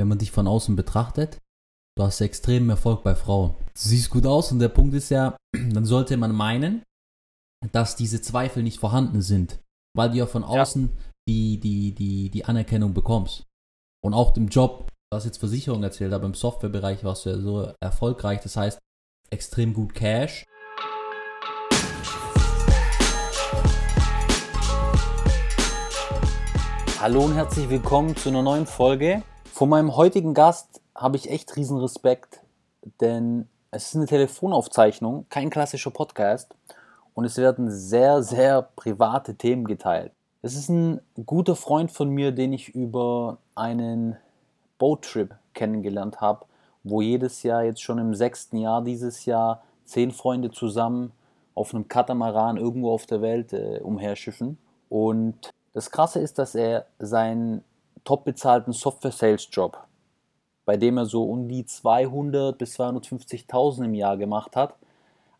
wenn man dich von außen betrachtet, du hast extremen Erfolg bei Frauen. Du siehst gut aus und der Punkt ist ja, dann sollte man meinen, dass diese Zweifel nicht vorhanden sind, weil du ja von außen ja. Die, die, die, die Anerkennung bekommst. Und auch im Job, du hast jetzt Versicherung erzählt, aber im Softwarebereich warst du ja so erfolgreich, das heißt extrem gut Cash. Hallo und herzlich willkommen zu einer neuen Folge. Von meinem heutigen Gast habe ich echt riesen Respekt, denn es ist eine Telefonaufzeichnung, kein klassischer Podcast und es werden sehr, sehr private Themen geteilt. Es ist ein guter Freund von mir, den ich über einen Boattrip kennengelernt habe, wo jedes Jahr jetzt schon im sechsten Jahr dieses Jahr zehn Freunde zusammen auf einem Katamaran irgendwo auf der Welt äh, umherschiffen. Und das Krasse ist, dass er seinen top bezahlten Software-Sales-Job, bei dem er so um die 200 bis 250.000 im Jahr gemacht hat,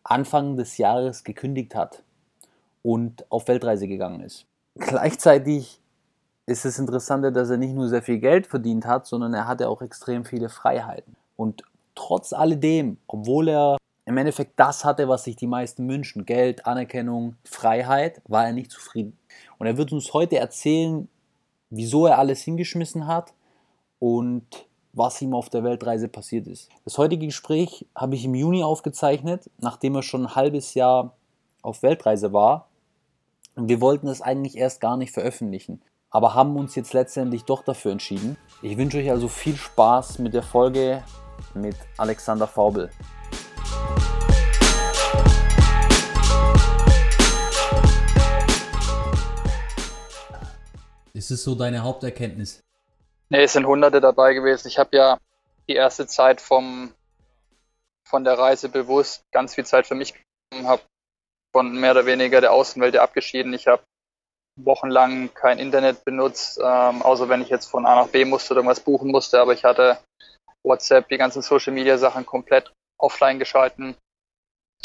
Anfang des Jahres gekündigt hat und auf Weltreise gegangen ist. Gleichzeitig ist es interessant, dass er nicht nur sehr viel Geld verdient hat, sondern er hatte auch extrem viele Freiheiten. Und trotz alledem, obwohl er im Endeffekt das hatte, was sich die meisten wünschen, Geld, Anerkennung, Freiheit, war er nicht zufrieden. Und er wird uns heute erzählen, wieso er alles hingeschmissen hat und was ihm auf der Weltreise passiert ist. Das heutige Gespräch habe ich im Juni aufgezeichnet, nachdem er schon ein halbes Jahr auf Weltreise war. Und wir wollten es eigentlich erst gar nicht veröffentlichen, aber haben uns jetzt letztendlich doch dafür entschieden. Ich wünsche euch also viel Spaß mit der Folge mit Alexander Faubel. Ist so deine Haupterkenntnis? Nee, es sind Hunderte dabei gewesen. Ich habe ja die erste Zeit vom, von der Reise bewusst ganz viel Zeit für mich genommen, habe von mehr oder weniger der Außenwelt abgeschieden. Ich habe wochenlang kein Internet benutzt, ähm, außer wenn ich jetzt von A nach B musste oder irgendwas buchen musste, aber ich hatte WhatsApp, die ganzen Social Media Sachen komplett offline geschalten.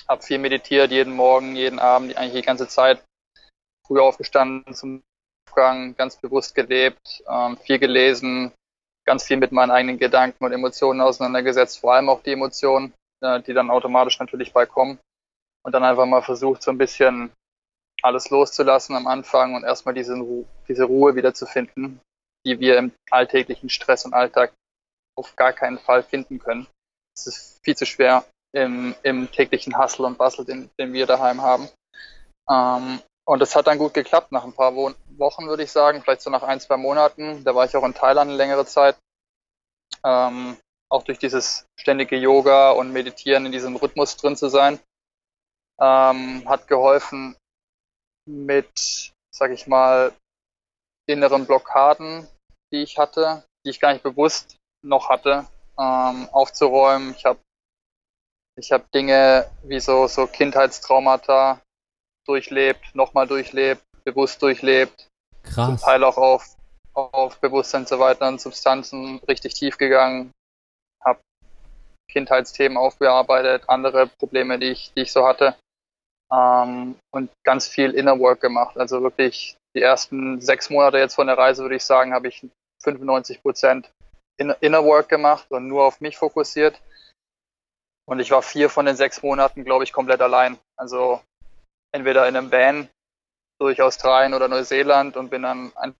Habe viel meditiert, jeden Morgen, jeden Abend, eigentlich die ganze Zeit. Früh aufgestanden zum Aufgang, ganz bewusst gelebt, ähm, viel gelesen, ganz viel mit meinen eigenen Gedanken und Emotionen auseinandergesetzt, vor allem auch die Emotionen, äh, die dann automatisch natürlich beikommen. Und dann einfach mal versucht, so ein bisschen alles loszulassen am Anfang und erstmal diese, diese Ruhe wieder zu finden, die wir im alltäglichen Stress und Alltag auf gar keinen Fall finden können. Es ist viel zu schwer im, im täglichen Hustle und Bustle, den, den wir daheim haben. Ähm, und es hat dann gut geklappt nach ein paar Wo Wochen, würde ich sagen, vielleicht so nach ein, zwei Monaten. Da war ich auch in Thailand eine längere Zeit. Ähm, auch durch dieses ständige Yoga und Meditieren in diesem Rhythmus drin zu sein, ähm, hat geholfen, mit, sag ich mal, inneren Blockaden, die ich hatte, die ich gar nicht bewusst noch hatte, ähm, aufzuräumen. Ich habe ich hab Dinge wie so, so Kindheitstraumata durchlebt, nochmal durchlebt, bewusst durchlebt. Krass. Zum Teil auch auf, auf Bewusstseinserweiternden Substanzen richtig tief gegangen. Habe Kindheitsthemen aufgearbeitet, andere Probleme, die ich, die ich so hatte. Ähm, und ganz viel Inner Work gemacht. Also wirklich die ersten sechs Monate jetzt von der Reise, würde ich sagen, habe ich 95 Prozent Inner Work gemacht und nur auf mich fokussiert. Und ich war vier von den sechs Monaten, glaube ich, komplett allein. Also entweder in einem Van durch Australien oder Neuseeland und bin dann einfach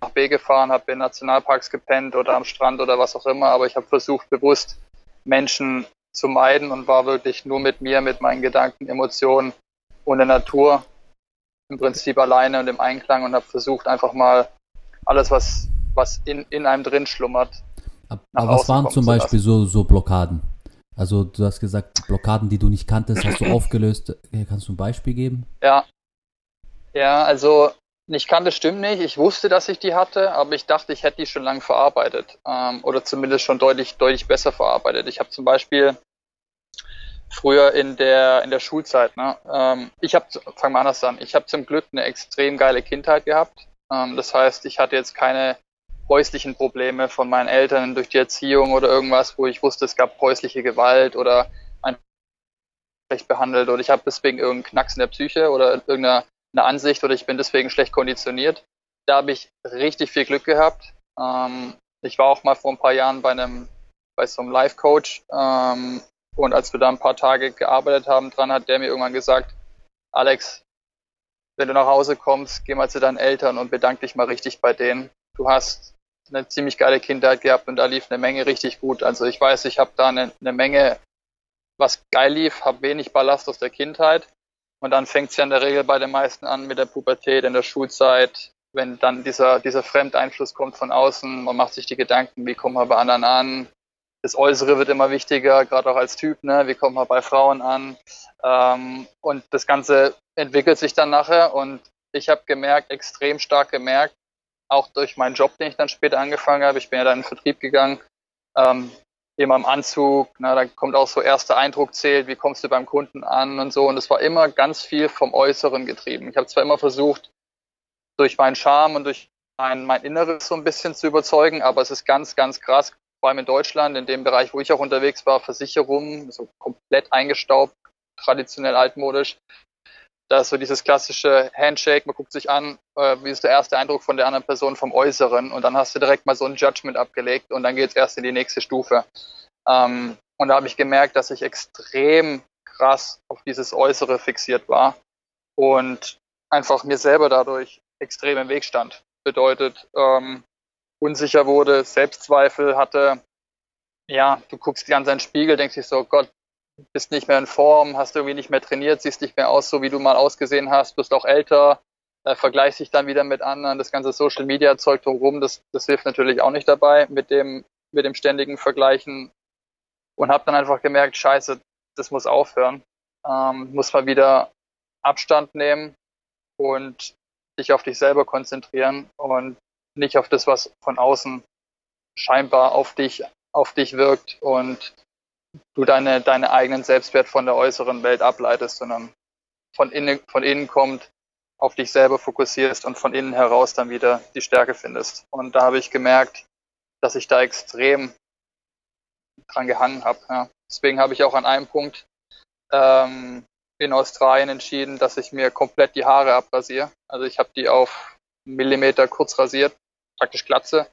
nach B gefahren, habe in Nationalparks gepennt oder am Strand oder was auch immer. Aber ich habe versucht, bewusst Menschen zu meiden und war wirklich nur mit mir, mit meinen Gedanken, Emotionen und der Natur im Prinzip alleine und im Einklang und habe versucht, einfach mal alles, was, was in, in einem drin schlummert. Aber was waren zum Beispiel so, so Blockaden? Also du hast gesagt, Blockaden, die du nicht kanntest, hast du aufgelöst. Kannst du ein Beispiel geben? Ja. Ja, also nicht kannte stimmt nicht. Ich wusste, dass ich die hatte, aber ich dachte, ich hätte die schon lange verarbeitet. Ähm, oder zumindest schon deutlich, deutlich besser verarbeitet. Ich habe zum Beispiel früher in der in der Schulzeit, ne, ähm, ich habe, fangen wir anders an, ich habe zum Glück eine extrem geile Kindheit gehabt. Ähm, das heißt, ich hatte jetzt keine häuslichen Probleme von meinen Eltern durch die Erziehung oder irgendwas, wo ich wusste, es gab häusliche Gewalt oder ein schlecht behandelt oder ich habe deswegen irgendeinen Knacks in der Psyche oder irgendeine Ansicht oder ich bin deswegen schlecht konditioniert. Da habe ich richtig viel Glück gehabt. Ähm, Ich war auch mal vor ein paar Jahren bei einem, bei so einem Life-Coach ähm, und als wir da ein paar Tage gearbeitet haben dran, hat der mir irgendwann gesagt, Alex, wenn du nach Hause kommst, geh mal zu deinen Eltern und bedank dich mal richtig bei denen. Du hast eine ziemlich geile Kindheit gehabt und da lief eine Menge richtig gut. Also ich weiß, ich habe da eine, eine Menge, was geil lief, habe wenig Ballast aus der Kindheit. Und dann fängt es ja in der Regel bei den meisten an mit der Pubertät, in der Schulzeit, wenn dann dieser, dieser Fremdeinfluss kommt von außen, man macht sich die Gedanken, wie kommen wir bei anderen an, das Äußere wird immer wichtiger, gerade auch als Typ, ne? wie kommt man bei Frauen an ähm, und das Ganze entwickelt sich dann nachher und ich habe gemerkt, extrem stark gemerkt, auch durch meinen Job, den ich dann später angefangen habe, ich bin ja dann in den Vertrieb gegangen, ähm, immer im Anzug, na, da kommt auch so erster Eindruck zählt, wie kommst du beim Kunden an und so und es war immer ganz viel vom Äußeren getrieben. Ich habe zwar immer versucht, durch meinen Charme und durch mein, mein Inneres so ein bisschen zu überzeugen, aber es ist ganz, ganz krass, vor allem in Deutschland, in dem Bereich, wo ich auch unterwegs war, Versicherungen, so komplett eingestaubt, traditionell altmodisch. Da ist so dieses klassische Handshake, man guckt sich an, äh, wie ist der erste Eindruck von der anderen Person vom Äußeren und dann hast du direkt mal so ein Judgment abgelegt und dann geht es erst in die nächste Stufe. Ähm, und da habe ich gemerkt, dass ich extrem krass auf dieses Äußere fixiert war und einfach mir selber dadurch extrem im Weg stand. Bedeutet, ähm, unsicher wurde, Selbstzweifel hatte. Ja, du guckst dir an seinen Spiegel, denkst dich so, Gott, bist nicht mehr in Form, hast irgendwie nicht mehr trainiert, siehst nicht mehr aus, so wie du mal ausgesehen hast, bist auch älter, äh, vergleichst dich dann wieder mit anderen, das ganze Social Media Zeug drumherum, das, das hilft natürlich auch nicht dabei mit dem, mit dem ständigen Vergleichen und habe dann einfach gemerkt, scheiße, das muss aufhören, ähm, muss mal wieder Abstand nehmen und dich auf dich selber konzentrieren und nicht auf das, was von außen scheinbar auf dich, auf dich wirkt und du deine, deine eigenen Selbstwert von der äußeren Welt ableitest, sondern von innen, von innen kommt, auf dich selber fokussierst und von innen heraus dann wieder die Stärke findest. Und da habe ich gemerkt, dass ich da extrem dran gehangen habe. Ja. Deswegen habe ich auch an einem Punkt ähm, in Australien entschieden, dass ich mir komplett die Haare abrasiere. Also ich habe die auf Millimeter kurz rasiert, praktisch Glatze,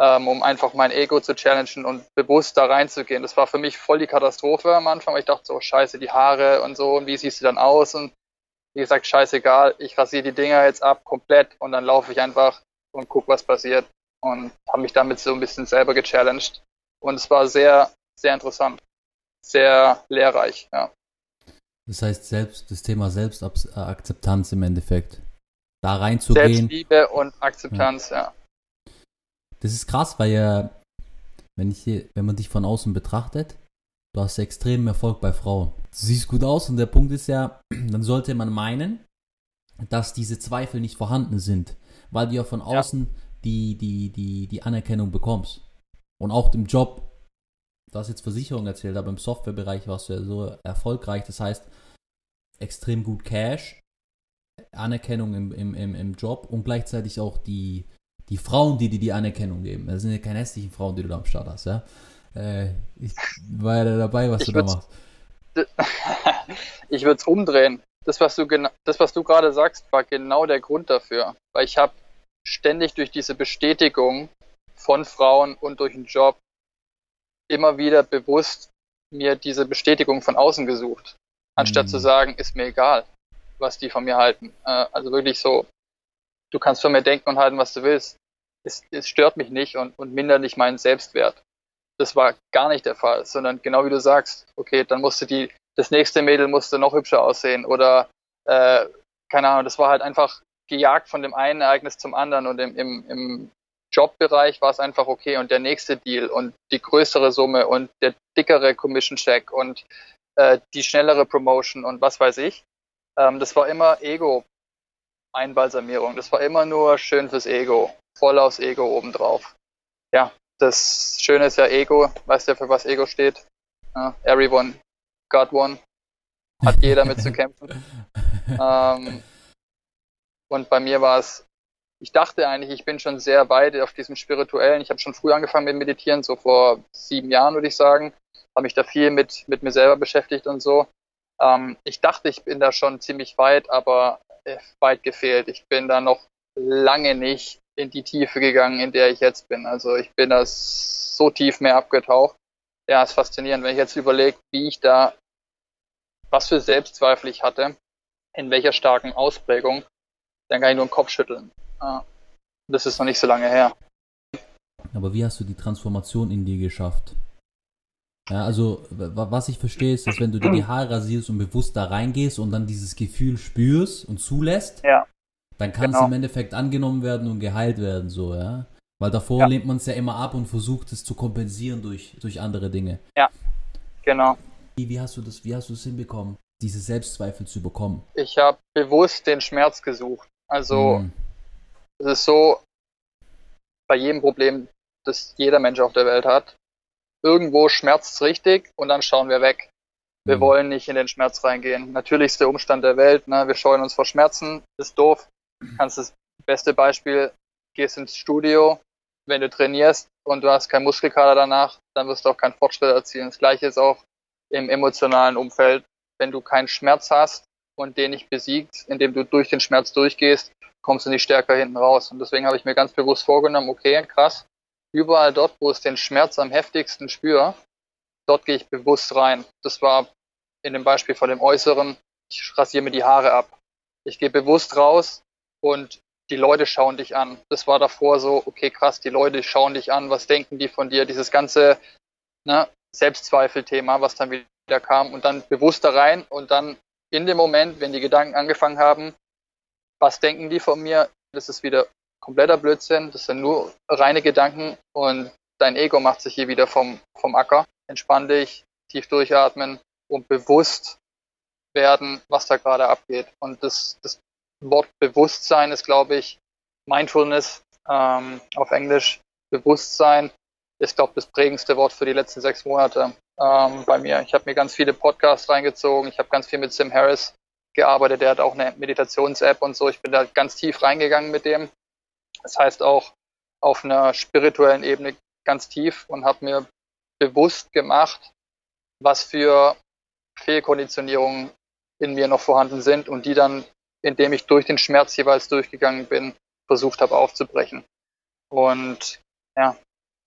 ähm, um einfach mein Ego zu challengen und bewusst da reinzugehen. Das war für mich voll die Katastrophe am Anfang, weil ich dachte so, scheiße, die Haare und so, und wie siehst du dann aus? Und wie gesagt, scheißegal, ich rasiere die Dinger jetzt ab komplett und dann laufe ich einfach und guck, was passiert. Und habe mich damit so ein bisschen selber gechallenged. Und es war sehr, sehr interessant. Sehr lehrreich, ja. Das heißt, selbst das Thema Selbstakzeptanz im Endeffekt. Da reinzugehen. Selbstliebe und Akzeptanz, ja. ja. Das ist krass, weil ja, wenn, ich wenn man dich von außen betrachtet, du hast extremen Erfolg bei Frauen. Du siehst gut aus und der Punkt ist ja, dann sollte man meinen, dass diese Zweifel nicht vorhanden sind, weil du ja von außen ja. Die, die, die, die Anerkennung bekommst. Und auch im Job, du hast jetzt Versicherung erzählt, aber im Softwarebereich warst du ja so erfolgreich. Das heißt, extrem gut Cash, Anerkennung im, im, im, im Job und gleichzeitig auch die, die Frauen, die dir die Anerkennung geben. Das sind ja keine hässlichen Frauen, die du da am Start hast, ja. Äh, ich war ja dabei, was ich du da machst. ich würde es umdrehen. Das was, du das, was du gerade sagst, war genau der Grund dafür. Weil ich habe ständig durch diese Bestätigung von Frauen und durch den Job immer wieder bewusst mir diese Bestätigung von außen gesucht, anstatt mhm. zu sagen, ist mir egal, was die von mir halten. Äh, also wirklich so, du kannst von mir denken und halten, was du willst. Es, es stört mich nicht und, und mindert nicht meinen Selbstwert. Das war gar nicht der Fall, sondern genau wie du sagst, okay, dann musste die, das nächste Mädel musste noch hübscher aussehen oder äh, keine Ahnung, das war halt einfach gejagt von dem einen Ereignis zum anderen und im, im, im Jobbereich war es einfach okay und der nächste Deal und die größere Summe und der dickere Commission Check und äh, die schnellere Promotion und was weiß ich. Ähm, das war immer Ego-Einbalsamierung. Das war immer nur schön fürs Ego. Voll aufs Ego obendrauf. Ja, das Schöne ist ja Ego. Weißt du, für was Ego steht? Uh, everyone got one. Hat jeder mit zu kämpfen. ähm, und bei mir war es ich dachte eigentlich, ich bin schon sehr weit auf diesem spirituellen. Ich habe schon früh angefangen mit Meditieren, so vor sieben Jahren würde ich sagen. Habe mich da viel mit, mit mir selber beschäftigt und so. Ähm, ich dachte, ich bin da schon ziemlich weit, aber weit gefehlt. Ich bin da noch lange nicht in die Tiefe gegangen, in der ich jetzt bin. Also ich bin da so tief mehr abgetaucht. Ja, ist faszinierend, wenn ich jetzt überlege, wie ich da, was für Selbstzweifel ich hatte, in welcher starken Ausprägung, dann kann ich nur den Kopf schütteln. Das ist noch nicht so lange her. Aber wie hast du die Transformation in dir geschafft? Ja, also was ich verstehe ist, dass wenn du dir die Haare rasierst und bewusst da reingehst und dann dieses Gefühl spürst und zulässt, ja. dann kann genau. es im Endeffekt angenommen werden und geheilt werden, so, ja. Weil davor ja. lehnt man es ja immer ab und versucht es zu kompensieren durch, durch andere Dinge. Ja, genau. Wie, wie hast du das, wie hast du es hinbekommen, diese Selbstzweifel zu bekommen? Ich habe bewusst den Schmerz gesucht. Also hm. es ist so, bei jedem Problem, das jeder Mensch auf der Welt hat, irgendwo schmerzt es richtig und dann schauen wir weg. Wir mhm. wollen nicht in den Schmerz reingehen. Natürlichster Umstand der Welt, ne? wir scheuen uns vor Schmerzen, ist doof. Kannst das beste Beispiel, gehst ins Studio, wenn du trainierst und du hast keinen Muskelkater danach, dann wirst du auch keinen Fortschritt erzielen. Das gleiche ist auch im emotionalen Umfeld. Wenn du keinen Schmerz hast und den nicht besiegt, indem du durch den Schmerz durchgehst, kommst du nicht stärker hinten raus. Und deswegen habe ich mir ganz bewusst vorgenommen, okay, krass, überall dort, wo ich den Schmerz am heftigsten spüre, dort gehe ich bewusst rein. Das war in dem Beispiel von dem Äußeren, ich rasiere mir die Haare ab. Ich gehe bewusst raus und die Leute schauen dich an. Das war davor so, okay, krass, die Leute schauen dich an, was denken die von dir? Dieses ganze ne, Selbstzweifelthema, was dann wieder kam und dann bewusst da rein und dann in dem Moment, wenn die Gedanken angefangen haben, was denken die von mir? Das ist wieder kompletter Blödsinn. Das sind nur reine Gedanken und dein Ego macht sich hier wieder vom, vom Acker. Entspann dich, tief durchatmen und bewusst werden, was da gerade abgeht. Und das, das Wort Bewusstsein ist, glaube ich, Mindfulness ähm, auf Englisch. Bewusstsein ist, glaube ich, das prägendste Wort für die letzten sechs Monate ähm, bei mir. Ich habe mir ganz viele Podcasts reingezogen. Ich habe ganz viel mit Sim Harris gearbeitet. Der hat auch eine Meditations-App und so. Ich bin da ganz tief reingegangen mit dem. Das heißt auch auf einer spirituellen Ebene ganz tief und habe mir bewusst gemacht, was für Fehlkonditionierungen in mir noch vorhanden sind und die dann, indem ich durch den Schmerz jeweils durchgegangen bin, versucht habe aufzubrechen. Und ja,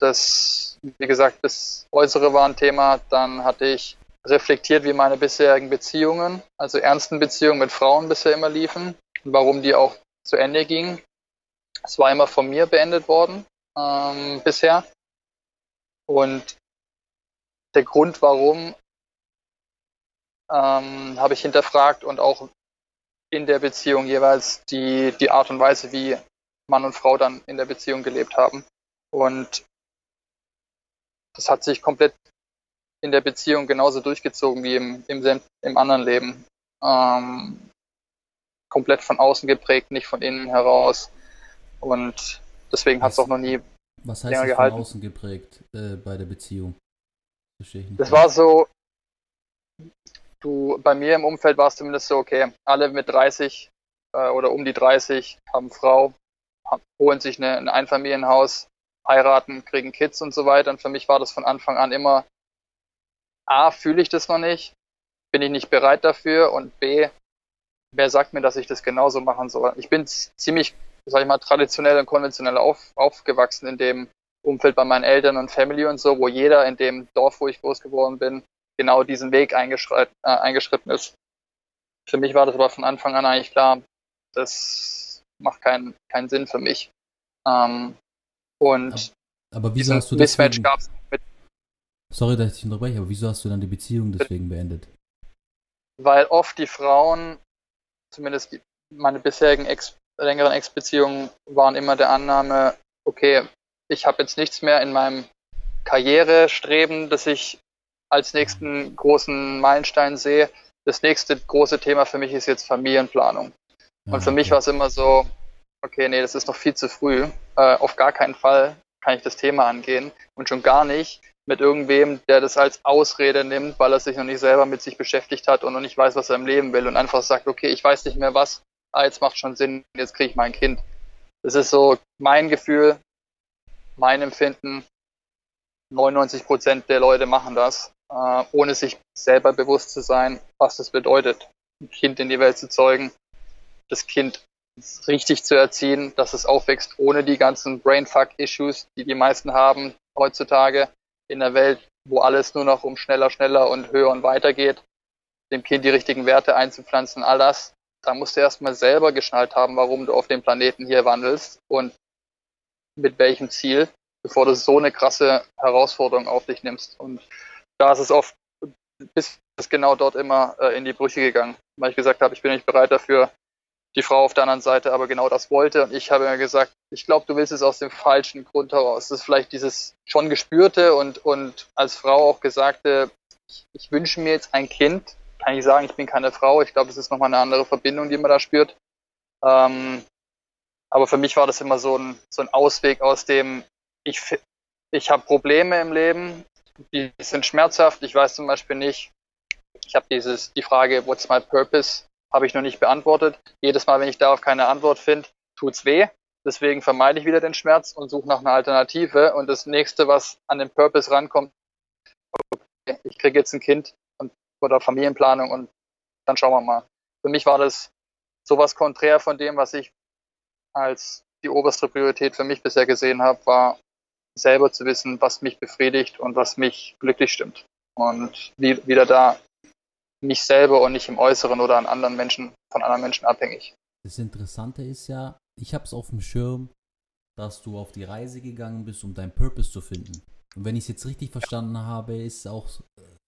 das, wie gesagt, das Äußere war ein Thema. Dann hatte ich reflektiert, wie meine bisherigen Beziehungen, also ernsten Beziehungen mit Frauen bisher immer liefen und warum die auch zu Ende gingen. Es war immer von mir beendet worden ähm, bisher. Und der Grund, warum, ähm, habe ich hinterfragt und auch in der Beziehung jeweils die, die Art und Weise, wie Mann und Frau dann in der Beziehung gelebt haben. Und das hat sich komplett in der Beziehung genauso durchgezogen wie im, im, im anderen Leben. Ähm, komplett von außen geprägt, nicht von innen heraus. Und deswegen hat es auch noch nie was heißt länger gehalten. von außen geprägt äh, bei der Beziehung? Das war so, du, bei mir im Umfeld war es zumindest so, okay, alle mit 30 äh, oder um die 30 haben Frau, haben, holen sich eine, ein Einfamilienhaus, heiraten, kriegen Kids und so weiter. Und für mich war das von Anfang an immer, A, fühle ich das noch nicht, bin ich nicht bereit dafür und B, wer sagt mir, dass ich das genauso machen soll? Ich bin ziemlich sag ich mal, traditionell und konventionell auf, aufgewachsen in dem Umfeld bei meinen Eltern und Family und so, wo jeder in dem Dorf, wo ich groß geworden bin, genau diesen Weg eingeschritten, äh, eingeschritten ist. Für mich war das aber von Anfang an eigentlich klar, das macht keinen keinen Sinn für mich. Ähm, und aber, aber wieso hast du deswegen, gab's mit, Sorry, dass ich dich unterbreche, aber wieso hast du dann die Beziehung deswegen beendet? Weil oft die Frauen, zumindest meine bisherigen Ex längeren Ex-Beziehungen waren immer der Annahme, okay, ich habe jetzt nichts mehr in meinem Karrierestreben, das ich als nächsten großen Meilenstein sehe. Das nächste große Thema für mich ist jetzt Familienplanung. Und für mich war es immer so, okay, nee, das ist noch viel zu früh. Äh, auf gar keinen Fall kann ich das Thema angehen. Und schon gar nicht mit irgendwem, der das als Ausrede nimmt, weil er sich noch nicht selber mit sich beschäftigt hat und noch nicht weiß, was er im Leben will und einfach sagt, okay, ich weiß nicht mehr was, ah, jetzt macht schon Sinn, jetzt kriege ich mein Kind. Das ist so mein Gefühl, mein Empfinden. 99 Prozent der Leute machen das, äh, ohne sich selber bewusst zu sein, was das bedeutet, ein Kind in die Welt zu zeugen, das Kind richtig zu erziehen, dass es aufwächst ohne die ganzen Brainfuck-Issues, die die meisten haben heutzutage in der Welt, wo alles nur noch um schneller, schneller und höher und weiter geht, dem Kind die richtigen Werte einzupflanzen, all das, da musst du erstmal selber geschnallt haben, warum du auf dem Planeten hier wandelst und mit welchem Ziel, bevor du so eine krasse Herausforderung auf dich nimmst. Und da ist es oft bis genau dort immer äh, in die Brüche gegangen, weil ich gesagt habe, ich bin nicht bereit dafür, die Frau auf der anderen Seite aber genau das wollte. Und ich habe mir gesagt, ich glaube, du willst es aus dem falschen Grund heraus. Das ist vielleicht dieses schon gespürte und, und als Frau auch gesagte, ich, ich wünsche mir jetzt ein Kind. Kann ich sagen, ich bin keine Frau. Ich glaube, es ist nochmal eine andere Verbindung, die man da spürt. Ähm, aber für mich war das immer so ein, so ein Ausweg aus dem, ich, ich habe Probleme im Leben, die sind schmerzhaft. Ich weiß zum Beispiel nicht, ich habe dieses, die Frage, what's my purpose? habe ich noch nicht beantwortet. Jedes Mal, wenn ich darauf keine Antwort finde, tut's weh. Deswegen vermeide ich wieder den Schmerz und suche nach einer Alternative. Und das nächste, was an den Purpose rankommt, okay, ich kriege jetzt ein Kind oder Familienplanung und dann schauen wir mal. Für mich war das sowas konträr von dem, was ich als die oberste Priorität für mich bisher gesehen habe, war selber zu wissen, was mich befriedigt und was mich glücklich stimmt. Und wie, wieder da mich selber und nicht im Äußeren oder an anderen Menschen, von anderen Menschen abhängig. Das Interessante ist ja, ich habe es auf dem Schirm, dass du auf die Reise gegangen bist, um deinen Purpose zu finden. Und wenn ich es jetzt richtig verstanden habe, ist auch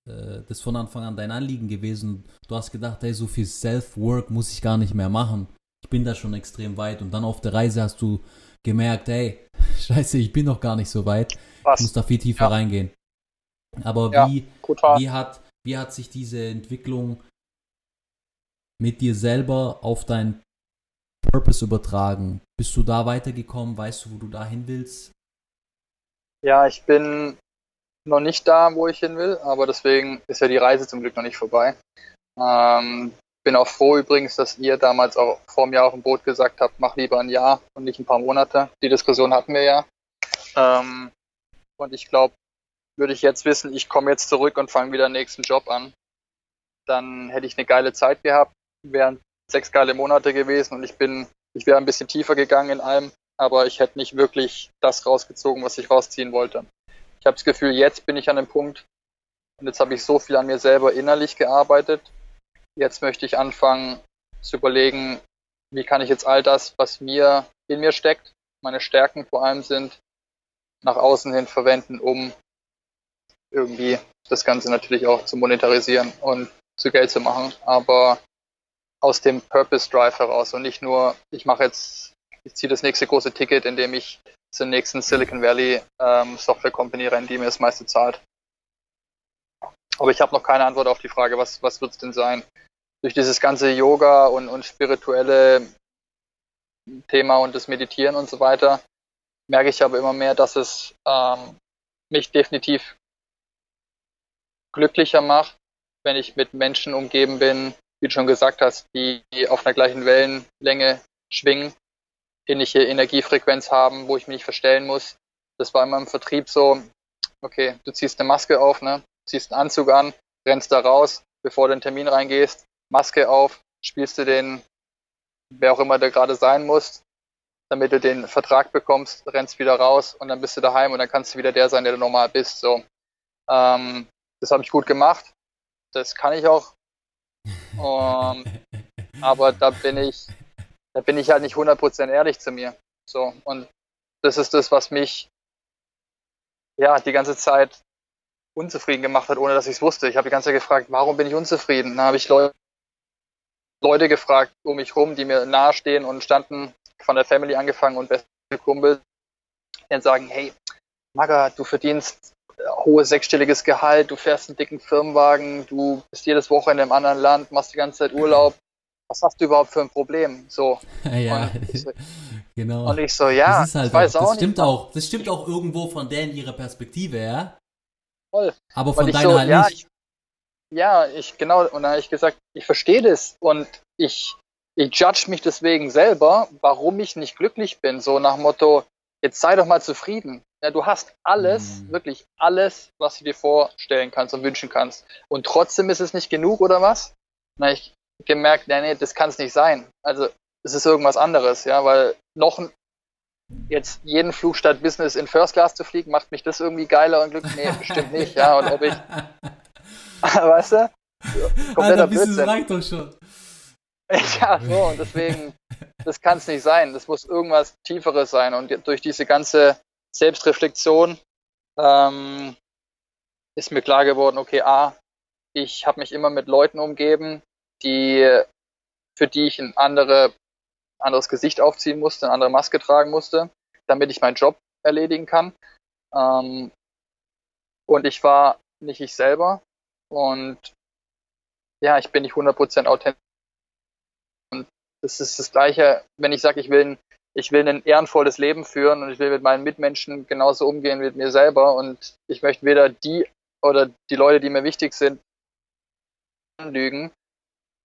äh, das von Anfang an dein Anliegen gewesen. Du hast gedacht, hey, so viel Self-Work muss ich gar nicht mehr machen. Ich bin da schon extrem weit. Und dann auf der Reise hast du gemerkt, hey, scheiße, ich bin noch gar nicht so weit. Was? Ich muss da viel tiefer ja. reingehen. Aber ja, wie, wie hat wie hat sich diese Entwicklung mit dir selber auf deinen Purpose übertragen? Bist du da weitergekommen? Weißt du, wo du dahin willst? Ja, ich bin noch nicht da, wo ich hin will, aber deswegen ist ja die Reise zum Glück noch nicht vorbei. Ähm, bin auch froh übrigens, dass ihr damals auch vor mir auf dem Boot gesagt habt, mach lieber ein Jahr und nicht ein paar Monate. Die Diskussion hatten wir ja. Ähm, und ich glaube, würde ich jetzt wissen, ich komme jetzt zurück und fange wieder den nächsten Job an, dann hätte ich eine geile Zeit gehabt, wären sechs geile Monate gewesen und ich bin, ich wäre ein bisschen tiefer gegangen in allem, aber ich hätte nicht wirklich das rausgezogen, was ich rausziehen wollte. Ich habe das Gefühl, jetzt bin ich an dem Punkt und jetzt habe ich so viel an mir selber innerlich gearbeitet. Jetzt möchte ich anfangen zu überlegen, wie kann ich jetzt all das, was mir in mir steckt, meine Stärken vor allem sind, nach außen hin verwenden, um irgendwie das Ganze natürlich auch zu monetarisieren und zu Geld zu machen, aber aus dem Purpose Drive heraus und nicht nur, ich mache jetzt, ich ziehe das nächste große Ticket, indem ich zur nächsten Silicon Valley ähm, Software Company renne, die mir das meiste zahlt. Aber ich habe noch keine Antwort auf die Frage, was, was wird es denn sein? Durch dieses ganze Yoga und, und spirituelle Thema und das Meditieren und so weiter, merke ich aber immer mehr, dass es ähm, mich definitiv glücklicher macht, wenn ich mit Menschen umgeben bin, wie du schon gesagt hast, die auf einer gleichen Wellenlänge schwingen, ähnliche Energiefrequenz haben, wo ich mich nicht verstellen muss. Das war immer im Vertrieb so, okay, du ziehst eine Maske auf, ne? ziehst einen Anzug an, rennst da raus, bevor du in den Termin reingehst, Maske auf, spielst du den, wer auch immer der gerade sein muss, damit du den Vertrag bekommst, rennst wieder raus und dann bist du daheim und dann kannst du wieder der sein, der du normal bist. So. Ähm, das habe ich gut gemacht. Das kann ich auch. Um, aber da bin ich, da bin ich halt nicht 100% ehrlich zu mir. So. Und das ist das, was mich, ja, die ganze Zeit unzufrieden gemacht hat, ohne dass ich es wusste. Ich habe die ganze Zeit gefragt, warum bin ich unzufrieden? Dann habe ich Leute, Leute gefragt um mich rum, die mir nahestehen und standen von der Family angefangen und beste Kumpel, die dann sagen, hey, Maga, du verdienst hohes sechsstelliges Gehalt, du fährst einen dicken Firmenwagen, du bist jedes Wochenende im anderen Land, machst die ganze Zeit Urlaub. Was hast du überhaupt für ein Problem? So. ja, so, genau. Und ich so, ja, das, halt weiß auch, das stimmt auch. Das stimmt auch irgendwo von denen ihrer Perspektive, ja. Voll. Aber von deiner so, halt ja, nicht. Ich, ja, ich genau. Und dann habe ich gesagt, ich verstehe das und ich ich judge mich deswegen selber, warum ich nicht glücklich bin. So nach Motto, jetzt sei doch mal zufrieden. Ja, du hast alles, mhm. wirklich alles, was du dir vorstellen kannst und wünschen kannst. Und trotzdem ist es nicht genug oder was? Na, ich gemerkt, nee, nee, das kann es nicht sein. Also es ist irgendwas anderes, ja, weil noch jetzt jeden Flug statt Business in First Class zu fliegen, macht mich das irgendwie geiler und glücklich? Nee, bestimmt nicht, ja, und ob ich, weißt du, kompletter Alter, Blödsinn. reicht doch schon. Ja, so, und deswegen, das kann es nicht sein. Das muss irgendwas Tieferes sein. Und durch diese ganze Selbstreflexion ähm, ist mir klar geworden, okay, A, ich habe mich immer mit Leuten umgeben, die für die ich ein andere, anderes Gesicht aufziehen musste, eine andere Maske tragen musste, damit ich meinen Job erledigen kann. Ähm, und ich war nicht ich selber. Und ja, ich bin nicht 100% authentisch. Und das ist das Gleiche, wenn ich sage, ich will ein ich will ein ehrenvolles Leben führen und ich will mit meinen Mitmenschen genauso umgehen wie mit mir selber und ich möchte weder die oder die Leute, die mir wichtig sind, lügen.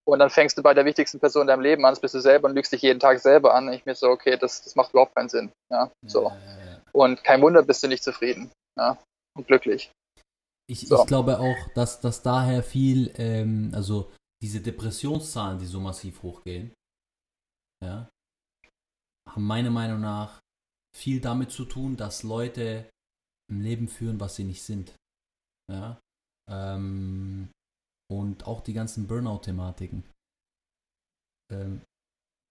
Und dann fängst du bei der wichtigsten Person in deinem Leben an, das bist du selber und lügst dich jeden Tag selber an. Und ich mir so, okay, das, das macht überhaupt keinen Sinn. Ja, so. Ja, ja, ja. Und kein Wunder bist du nicht zufrieden. Ja, und glücklich. Ich, so. ich glaube auch, dass, dass daher viel, ähm, also diese Depressionszahlen, die so massiv hochgehen, ja, haben meiner Meinung nach viel damit zu tun, dass Leute ein Leben führen, was sie nicht sind. Ja. Ähm, und auch die ganzen Burnout-Thematiken. Ähm,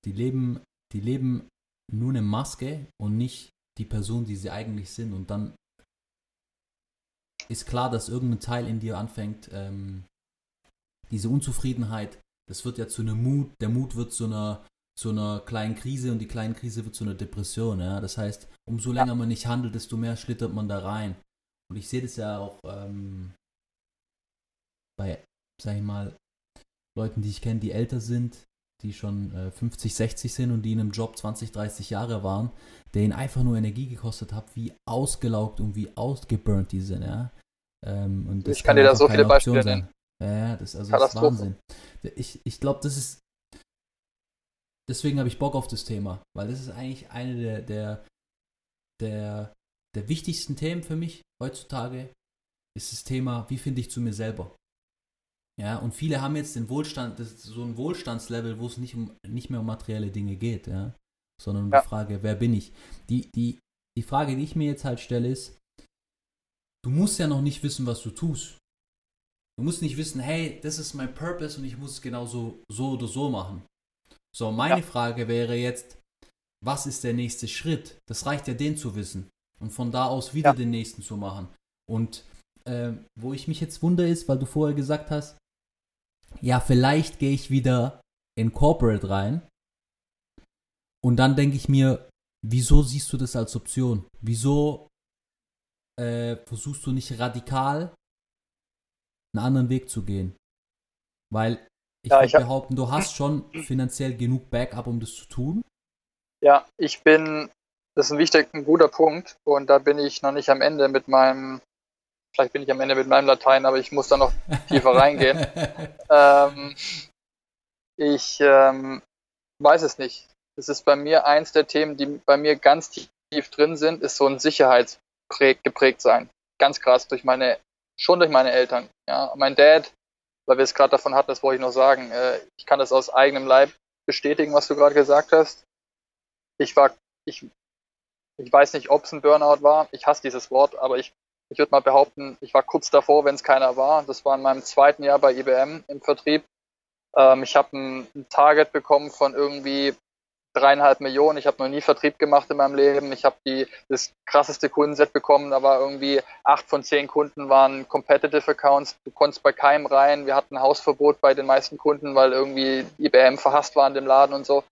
die leben, die leben nur eine Maske und nicht die Person, die sie eigentlich sind. Und dann ist klar, dass irgendein Teil in dir anfängt, ähm, diese Unzufriedenheit, das wird ja zu einem Mut, der Mut wird zu einer zu einer kleinen Krise und die kleine Krise wird zu einer Depression. Ja? Das heißt, umso länger man nicht handelt, desto mehr schlittert man da rein. Und ich sehe das ja auch ähm, bei, sag ich mal, Leuten, die ich kenne, die älter sind, die schon äh, 50, 60 sind und die in einem Job 20, 30 Jahre waren, der ihnen einfach nur Energie gekostet hat, wie ausgelaugt und wie ausgeburnt die sind. Ja? Ähm, und ich kann, kann dir da so viele Beispiele nennen. Ja, das, also das ist Wahnsinn. Ich, ich glaube, das ist deswegen habe ich Bock auf das Thema, weil das ist eigentlich eine der, der, der, der wichtigsten Themen für mich heutzutage, ist das Thema, wie finde ich zu mir selber. Ja, und viele haben jetzt den Wohlstand, so ein Wohlstandslevel, wo es nicht, um, nicht mehr um materielle Dinge geht, ja, sondern um ja. die Frage, wer bin ich? Die, die, die Frage, die ich mir jetzt halt stelle, ist, du musst ja noch nicht wissen, was du tust. Du musst nicht wissen, hey, das ist mein Purpose und ich muss es genauso so oder so machen. So, meine ja. Frage wäre jetzt, was ist der nächste Schritt? Das reicht ja, den zu wissen. Und von da aus wieder ja. den nächsten zu machen. Und äh, wo ich mich jetzt wundere ist, weil du vorher gesagt hast, ja, vielleicht gehe ich wieder in Corporate rein. Und dann denke ich mir, wieso siehst du das als Option? Wieso äh, versuchst du nicht radikal einen anderen Weg zu gehen? Weil ich ja, würde behaupten, du hast schon finanziell genug Backup, um das zu tun. Ja, ich bin, das ist ein wichtiger, ein guter Punkt und da bin ich noch nicht am Ende mit meinem, vielleicht bin ich am Ende mit meinem Latein, aber ich muss da noch tiefer reingehen. Ähm, ich ähm, weiß es nicht. Das ist bei mir eins der Themen, die bei mir ganz tief drin sind, ist so ein Sicherheitsgeprägt sein. Ganz krass durch meine, schon durch meine Eltern. Ja, mein Dad weil wir es gerade davon hatten, das wollte ich noch sagen. Äh, ich kann das aus eigenem Leib bestätigen, was du gerade gesagt hast. Ich war, ich, ich weiß nicht, ob es ein Burnout war. Ich hasse dieses Wort, aber ich, ich würde mal behaupten, ich war kurz davor, wenn es keiner war. Das war in meinem zweiten Jahr bei IBM im Vertrieb. Ähm, ich habe ein, ein Target bekommen von irgendwie dreieinhalb Millionen. Ich habe noch nie Vertrieb gemacht in meinem Leben. Ich habe das krasseste Kundenset bekommen. Da war irgendwie acht von zehn Kunden waren Competitive Accounts. Du konntest bei keinem rein. Wir hatten Hausverbot bei den meisten Kunden, weil irgendwie IBM verhasst war in dem Laden und so.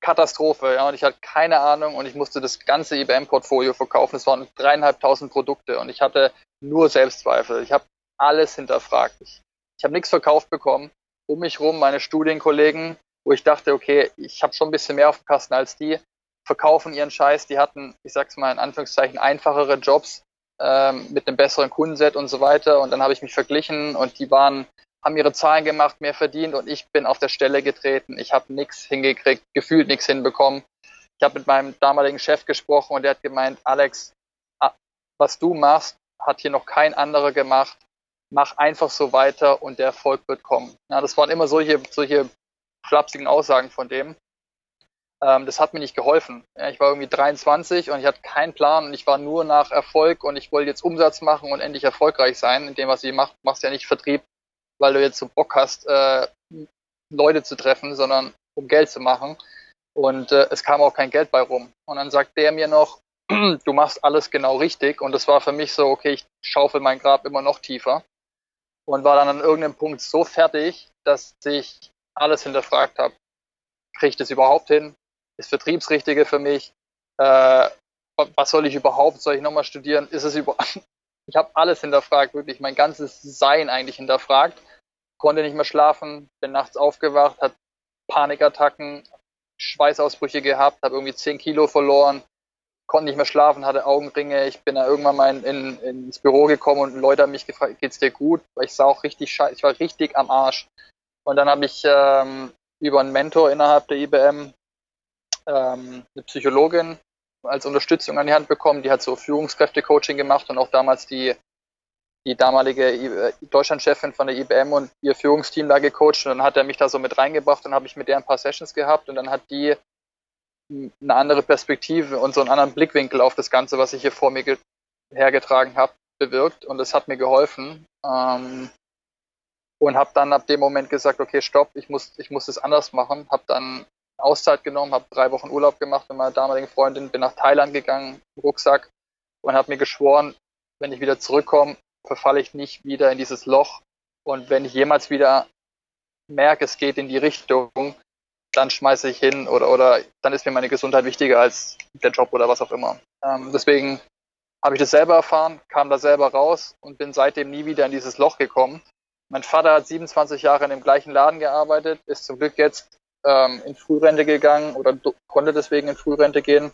Katastrophe, ja. Und ich hatte keine Ahnung und ich musste das ganze IBM-Portfolio verkaufen. Es waren dreieinhalbtausend Produkte und ich hatte nur Selbstzweifel. Ich habe alles hinterfragt. Ich, ich habe nichts verkauft bekommen. Um mich rum meine Studienkollegen wo ich dachte, okay, ich habe schon ein bisschen mehr auf dem Kasten als die, verkaufen ihren Scheiß, die hatten, ich sag's mal in Anführungszeichen, einfachere Jobs ähm, mit einem besseren Kundenset und so weiter. Und dann habe ich mich verglichen und die waren, haben ihre Zahlen gemacht, mehr verdient und ich bin auf der Stelle getreten. Ich habe nichts hingekriegt, gefühlt nichts hinbekommen. Ich habe mit meinem damaligen Chef gesprochen und der hat gemeint, Alex, was du machst, hat hier noch kein anderer gemacht. Mach einfach so weiter und der Erfolg wird kommen. Ja, das waren immer solche, solche flapsigen Aussagen von dem. Ähm, das hat mir nicht geholfen. Ja, ich war irgendwie 23 und ich hatte keinen Plan und ich war nur nach Erfolg und ich wollte jetzt Umsatz machen und endlich erfolgreich sein in dem, was ich mache. Machst ja nicht Vertrieb, weil du jetzt so Bock hast, äh, Leute zu treffen, sondern um Geld zu machen. Und äh, es kam auch kein Geld bei rum. Und dann sagt der mir noch, du machst alles genau richtig. Und das war für mich so, okay, ich schaufel mein Grab immer noch tiefer. Und war dann an irgendeinem Punkt so fertig, dass ich alles hinterfragt habe. Kriege ich das überhaupt hin? Ist Vertriebsrichtige für mich? Äh, was soll ich überhaupt? Soll ich nochmal studieren? Ist es überhaupt? Ich habe alles hinterfragt, wirklich mein ganzes Sein eigentlich hinterfragt. Konnte nicht mehr schlafen, bin nachts aufgewacht, hat Panikattacken, Schweißausbrüche gehabt, habe irgendwie 10 Kilo verloren, konnte nicht mehr schlafen, hatte Augenringe. Ich bin da irgendwann mal in, in, ins Büro gekommen und Leute haben mich gefragt, geht's dir gut? Weil ich sah auch richtig scheiße, ich war richtig am Arsch. Und dann habe ich ähm, über einen Mentor innerhalb der IBM ähm, eine Psychologin als Unterstützung an die Hand bekommen, die hat so Führungskräfte-Coaching gemacht und auch damals die, die damalige Deutschlandchefin von der IBM und ihr Führungsteam da gecoacht und dann hat er mich da so mit reingebracht und habe ich mit der ein paar Sessions gehabt und dann hat die eine andere Perspektive und so einen anderen Blickwinkel auf das Ganze, was ich hier vor mir hergetragen habe, bewirkt und das hat mir geholfen. Ähm, und habe dann ab dem Moment gesagt, okay, stopp, ich muss, ich muss das anders machen. Habe dann Auszeit genommen, habe drei Wochen Urlaub gemacht mit meiner damaligen Freundin, bin nach Thailand gegangen, Rucksack und habe mir geschworen, wenn ich wieder zurückkomme, verfalle ich nicht wieder in dieses Loch. Und wenn ich jemals wieder merke, es geht in die Richtung, dann schmeiße ich hin oder, oder dann ist mir meine Gesundheit wichtiger als der Job oder was auch immer. Ähm, deswegen habe ich das selber erfahren, kam da selber raus und bin seitdem nie wieder in dieses Loch gekommen. Mein Vater hat 27 Jahre in dem gleichen Laden gearbeitet, ist zum Glück jetzt ähm, in Frührente gegangen oder konnte deswegen in Frührente gehen,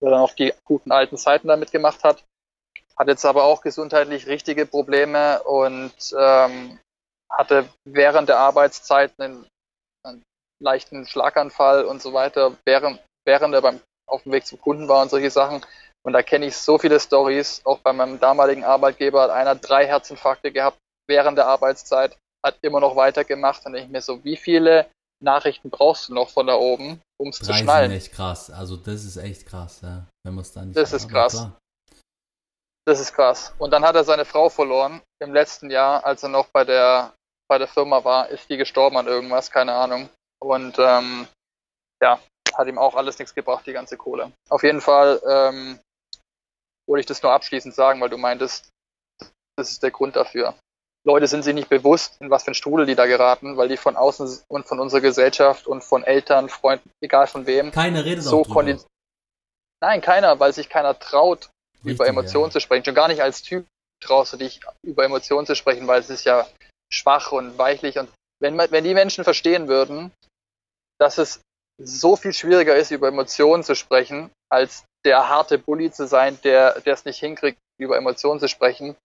weil er noch die guten alten Zeiten damit gemacht hat. Hat jetzt aber auch gesundheitlich richtige Probleme und ähm, hatte während der Arbeitszeit einen, einen leichten Schlaganfall und so weiter, während, während er beim, auf dem Weg zum Kunden war und solche Sachen. Und da kenne ich so viele Stories. Auch bei meinem damaligen Arbeitgeber hat einer drei Herzinfarkte gehabt während der Arbeitszeit, hat immer noch weitergemacht. Und ich mir so, wie viele Nachrichten brauchst du noch von da oben, um es zu schnallen? Das ist echt krass. Also das ist echt krass, ja. Wenn man es dann Das ist krass. Klar. Das ist krass. Und dann hat er seine Frau verloren im letzten Jahr, als er noch bei der bei der Firma war, ist die gestorben an irgendwas, keine Ahnung. Und ähm, ja, hat ihm auch alles nichts gebracht, die ganze Kohle. Auf jeden Fall ähm, wollte ich das nur abschließend sagen, weil du meintest, das ist der Grund dafür. Leute sind sich nicht bewusst, in was für ein Strudel die da geraten, weil die von außen und von unserer Gesellschaft und von Eltern, Freunden, egal von wem, keiner redet so konditioniert. Nein, keiner, weil sich keiner traut, Richtig, über Emotionen ja. zu sprechen. Schon gar nicht als Typ traust du dich, über Emotionen zu sprechen, weil es ist ja schwach und weichlich. Und wenn, wenn die Menschen verstehen würden, dass es so viel schwieriger ist, über Emotionen zu sprechen, als der harte Bully zu sein, der es nicht hinkriegt, über Emotionen zu sprechen,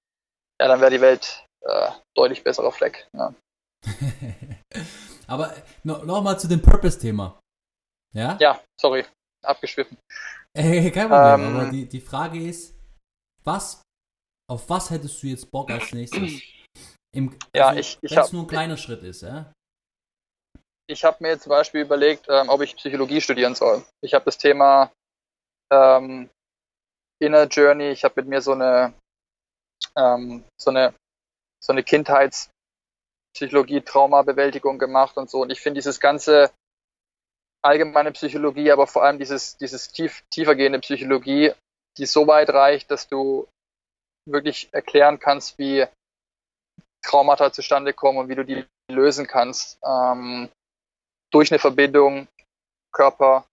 ja, dann wäre die Welt äh, deutlich besserer Fleck. Ja. Aber no, nochmal zu dem Purpose-Thema. Ja? Ja, sorry, abgeschwiffen. Äh, kein Problem, ähm, aber die, die Frage ist, was, auf was hättest du jetzt Bock als nächstes? Im, also, ja, ich, ich Wenn es nur ein kleiner Schritt ist, ja? ich habe mir zum Beispiel überlegt, ähm, ob ich Psychologie studieren soll. Ich habe das Thema ähm, Inner Journey, ich habe mit mir so eine ähm, so eine so eine Kindheitspsychologie, Traumabewältigung gemacht und so. Und ich finde dieses ganze allgemeine Psychologie, aber vor allem dieses dieses tief, tiefergehende Psychologie, die so weit reicht, dass du wirklich erklären kannst, wie Traumata zustande kommen und wie du die lösen kannst. Ähm, durch eine Verbindung Körper,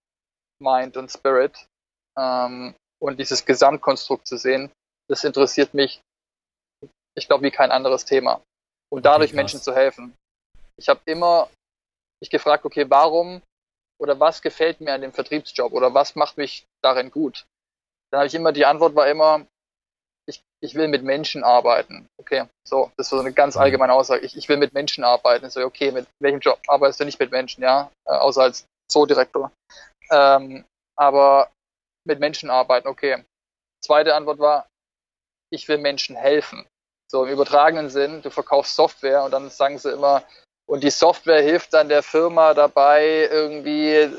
Mind und Spirit ähm, und dieses Gesamtkonstrukt zu sehen, das interessiert mich, ich glaube, wie kein anderes Thema. Und dadurch okay, Menschen zu helfen. Ich habe immer mich gefragt, okay, warum oder was gefällt mir an dem Vertriebsjob oder was macht mich darin gut? Dann habe ich immer, die Antwort war immer, ich, ich will mit Menschen arbeiten. Okay, so, das ist so eine ganz mhm. allgemeine Aussage. Ich, ich will mit Menschen arbeiten. So, okay, mit welchem Job arbeitest du nicht mit Menschen, ja? Äh, außer als Zoodirektor. Ähm, aber mit Menschen arbeiten, okay. Zweite Antwort war, ich will Menschen helfen. So im übertragenen Sinn, du verkaufst Software und dann sagen sie immer, und die Software hilft dann der Firma dabei, irgendwie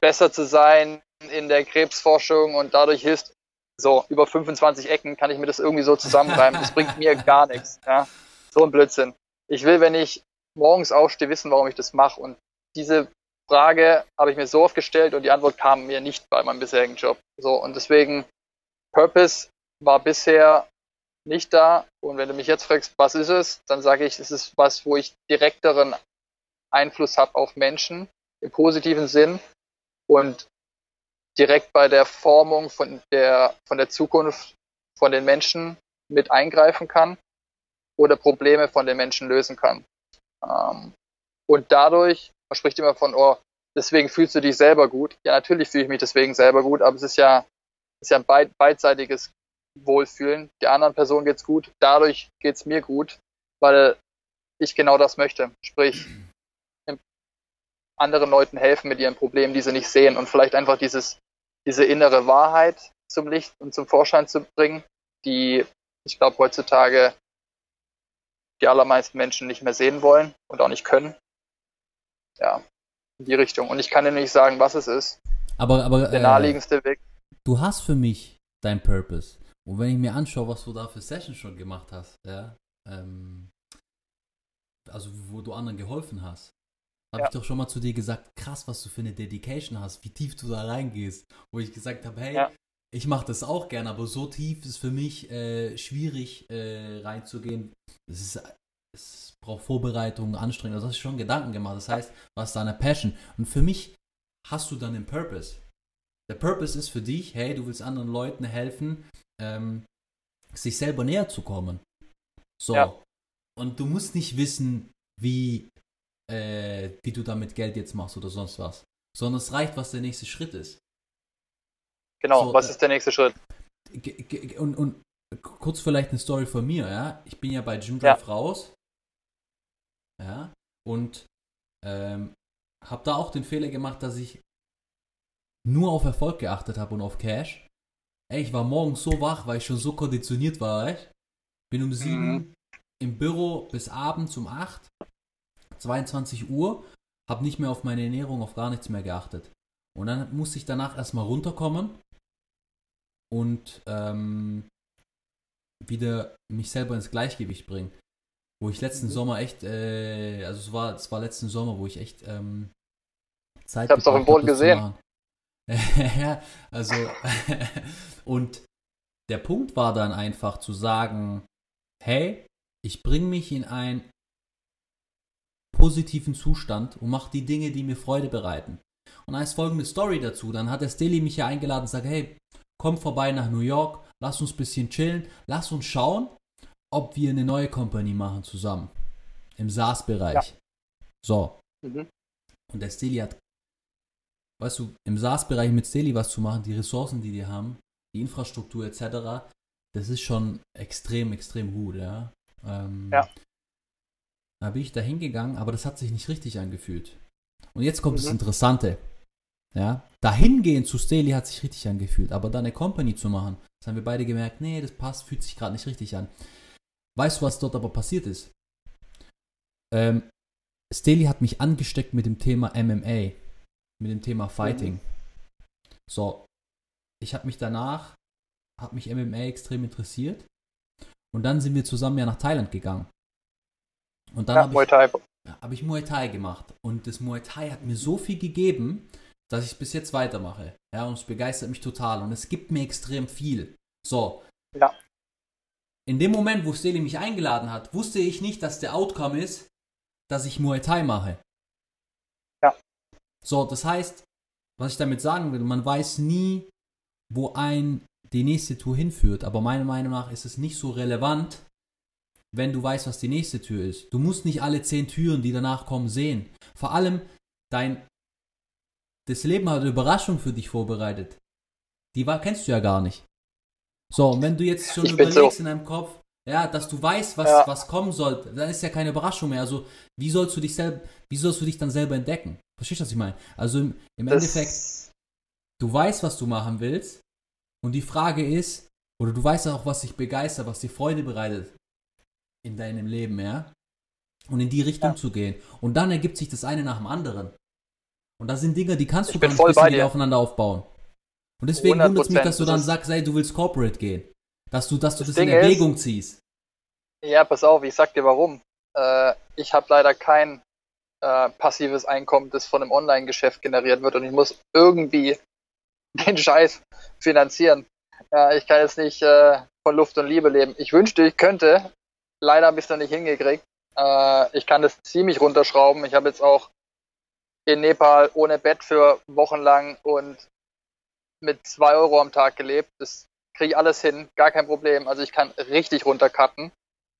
besser zu sein in der Krebsforschung und dadurch hilft so über 25 Ecken kann ich mir das irgendwie so zusammenreimen. Das bringt mir gar nichts. Ja? So ein Blödsinn. Ich will, wenn ich morgens aufstehe, wissen, warum ich das mache. Und diese Frage habe ich mir so oft gestellt und die Antwort kam mir nicht bei meinem bisherigen Job. So und deswegen Purpose war bisher nicht da. Und wenn du mich jetzt fragst, was ist es, dann sage ich, es ist was, wo ich direkteren Einfluss habe auf Menschen im positiven Sinn und direkt bei der Formung von der, von der Zukunft von den Menschen mit eingreifen kann oder Probleme von den Menschen lösen kann. Ähm, und dadurch, man spricht immer von, oh, deswegen fühlst du dich selber gut. Ja, natürlich fühle ich mich deswegen selber gut, aber es ist ja, ist ja ein beidseitiges Wohlfühlen. Der anderen Person geht's gut, dadurch geht's mir gut, weil ich genau das möchte. Sprich, anderen Leuten helfen mit ihren Problemen, die sie nicht sehen und vielleicht einfach dieses, diese innere Wahrheit zum Licht und zum Vorschein zu bringen, die ich glaube heutzutage die allermeisten Menschen nicht mehr sehen wollen und auch nicht können. Ja, in die Richtung. Und ich kann dir nicht sagen, was es ist. Aber, aber der naheliegendste äh, Weg. Du hast für mich dein Purpose. Und wenn ich mir anschaue, was du da für Sessions schon gemacht hast, ja, ähm, also wo du anderen geholfen hast, habe ja. ich doch schon mal zu dir gesagt, krass, was du für eine Dedication hast, wie tief du da reingehst. Wo ich gesagt habe, hey, ja. ich mache das auch gerne, aber so tief ist für mich äh, schwierig äh, reinzugehen. Es ist es braucht Vorbereitung, Anstrengung. Also hast du schon Gedanken gemacht. Das heißt, du hast da eine Passion. Und für mich hast du dann den Purpose. Der Purpose ist für dich, hey, du willst anderen Leuten helfen, ähm, sich selber näher zu kommen. So. Ja. Und du musst nicht wissen, wie, äh, wie du damit Geld jetzt machst oder sonst was. Sondern es reicht, was der nächste Schritt ist. Genau, so, was ist der nächste Schritt? Und, und kurz vielleicht eine Story von mir, ja. Ich bin ja bei Jim Drive ja. raus. Ja. Und ähm, habe da auch den Fehler gemacht, dass ich nur auf Erfolg geachtet habe und auf Cash. Ey, ich war morgens so wach, weil ich schon so konditioniert war, echt. Bin um sieben mhm. im Büro bis abends um acht, 22 Uhr, habe nicht mehr auf meine Ernährung, auf gar nichts mehr geachtet. Und dann musste ich danach erstmal runterkommen und ähm, wieder mich selber ins Gleichgewicht bringen. Wo ich letzten mhm. Sommer echt, äh, also es war, es war letzten Sommer, wo ich echt ähm, Zeit Ich hab's auch im Boot gesehen. also und der Punkt war dann einfach zu sagen, hey, ich bringe mich in einen positiven Zustand und mache die Dinge, die mir Freude bereiten. Und als folgende Story dazu, dann hat der Stilly mich ja eingeladen und sagt, hey, komm vorbei nach New York, lass uns ein bisschen chillen, lass uns schauen, ob wir eine neue Company machen zusammen. Im SaaS-Bereich. Ja. So. Mhm. Und der Stilly hat weißt du, im SaaS-Bereich mit Steli was zu machen, die Ressourcen, die die haben, die Infrastruktur etc., das ist schon extrem, extrem gut, ja. Ähm, ja. Da bin ich da hingegangen, aber das hat sich nicht richtig angefühlt. Und jetzt kommt mhm. das Interessante. Ja, dahingehend zu Staley hat sich richtig angefühlt, aber dann eine Company zu machen, das haben wir beide gemerkt, nee, das passt, fühlt sich gerade nicht richtig an. Weißt du, was dort aber passiert ist? Ähm, Staley hat mich angesteckt mit dem Thema MMA mit dem Thema Fighting. Mhm. So, ich habe mich danach, habe mich MMA extrem interessiert und dann sind wir zusammen ja nach Thailand gegangen. Und dann ja, habe ich, hab ich Muay Thai gemacht und das Muay Thai hat mir so viel gegeben, dass ich es bis jetzt weitermache. Ja, und es begeistert mich total und es gibt mir extrem viel. So. Ja. In dem Moment, wo Steli mich eingeladen hat, wusste ich nicht, dass der Outcome ist, dass ich Muay Thai mache. So, das heißt, was ich damit sagen will, man weiß nie, wo ein die nächste Tour hinführt. Aber meiner Meinung nach ist es nicht so relevant, wenn du weißt, was die nächste Tür ist. Du musst nicht alle zehn Türen, die danach kommen, sehen. Vor allem, dein das Leben hat eine Überraschung für dich vorbereitet. Die war, kennst du ja gar nicht. So, und wenn du jetzt schon überlegst so. in deinem Kopf, ja, dass du weißt, was, ja. was kommen soll, dann ist ja keine Überraschung mehr. Also, wie sollst du dich selber, wie sollst du dich dann selber entdecken? Verstehst du, was ich meine? Also im, im Endeffekt, du weißt, was du machen willst. Und die Frage ist, oder du weißt auch, was dich begeistert, was dir Freude bereitet in deinem Leben, ja? Und in die Richtung ja. zu gehen. Und dann ergibt sich das eine nach dem anderen. Und das sind Dinge, die kannst du Ich bin gar voll nicht die dir. aufeinander aufbauen. Und deswegen wundert es mich, 100%, dass du dann sagst, ey, du willst Corporate gehen. Dass du, dass du Das das in Ding ist- Erwägung ziehst. Ja, pass auf, ich sag dir warum. Äh, ich habe leider kein äh, passives Einkommen, das von einem Online-Geschäft generiert wird und ich muss irgendwie den Scheiß finanzieren. Ja, ich kann jetzt nicht äh, von Luft und Liebe leben. Ich wünschte, ich könnte. Leider habe ich es noch nicht hingekriegt. Äh, ich kann das ziemlich runterschrauben. Ich habe jetzt auch in Nepal ohne Bett für Wochen lang und mit zwei Euro am Tag gelebt. Das kriege ich alles hin, gar kein Problem. Also ich kann richtig runtercutten.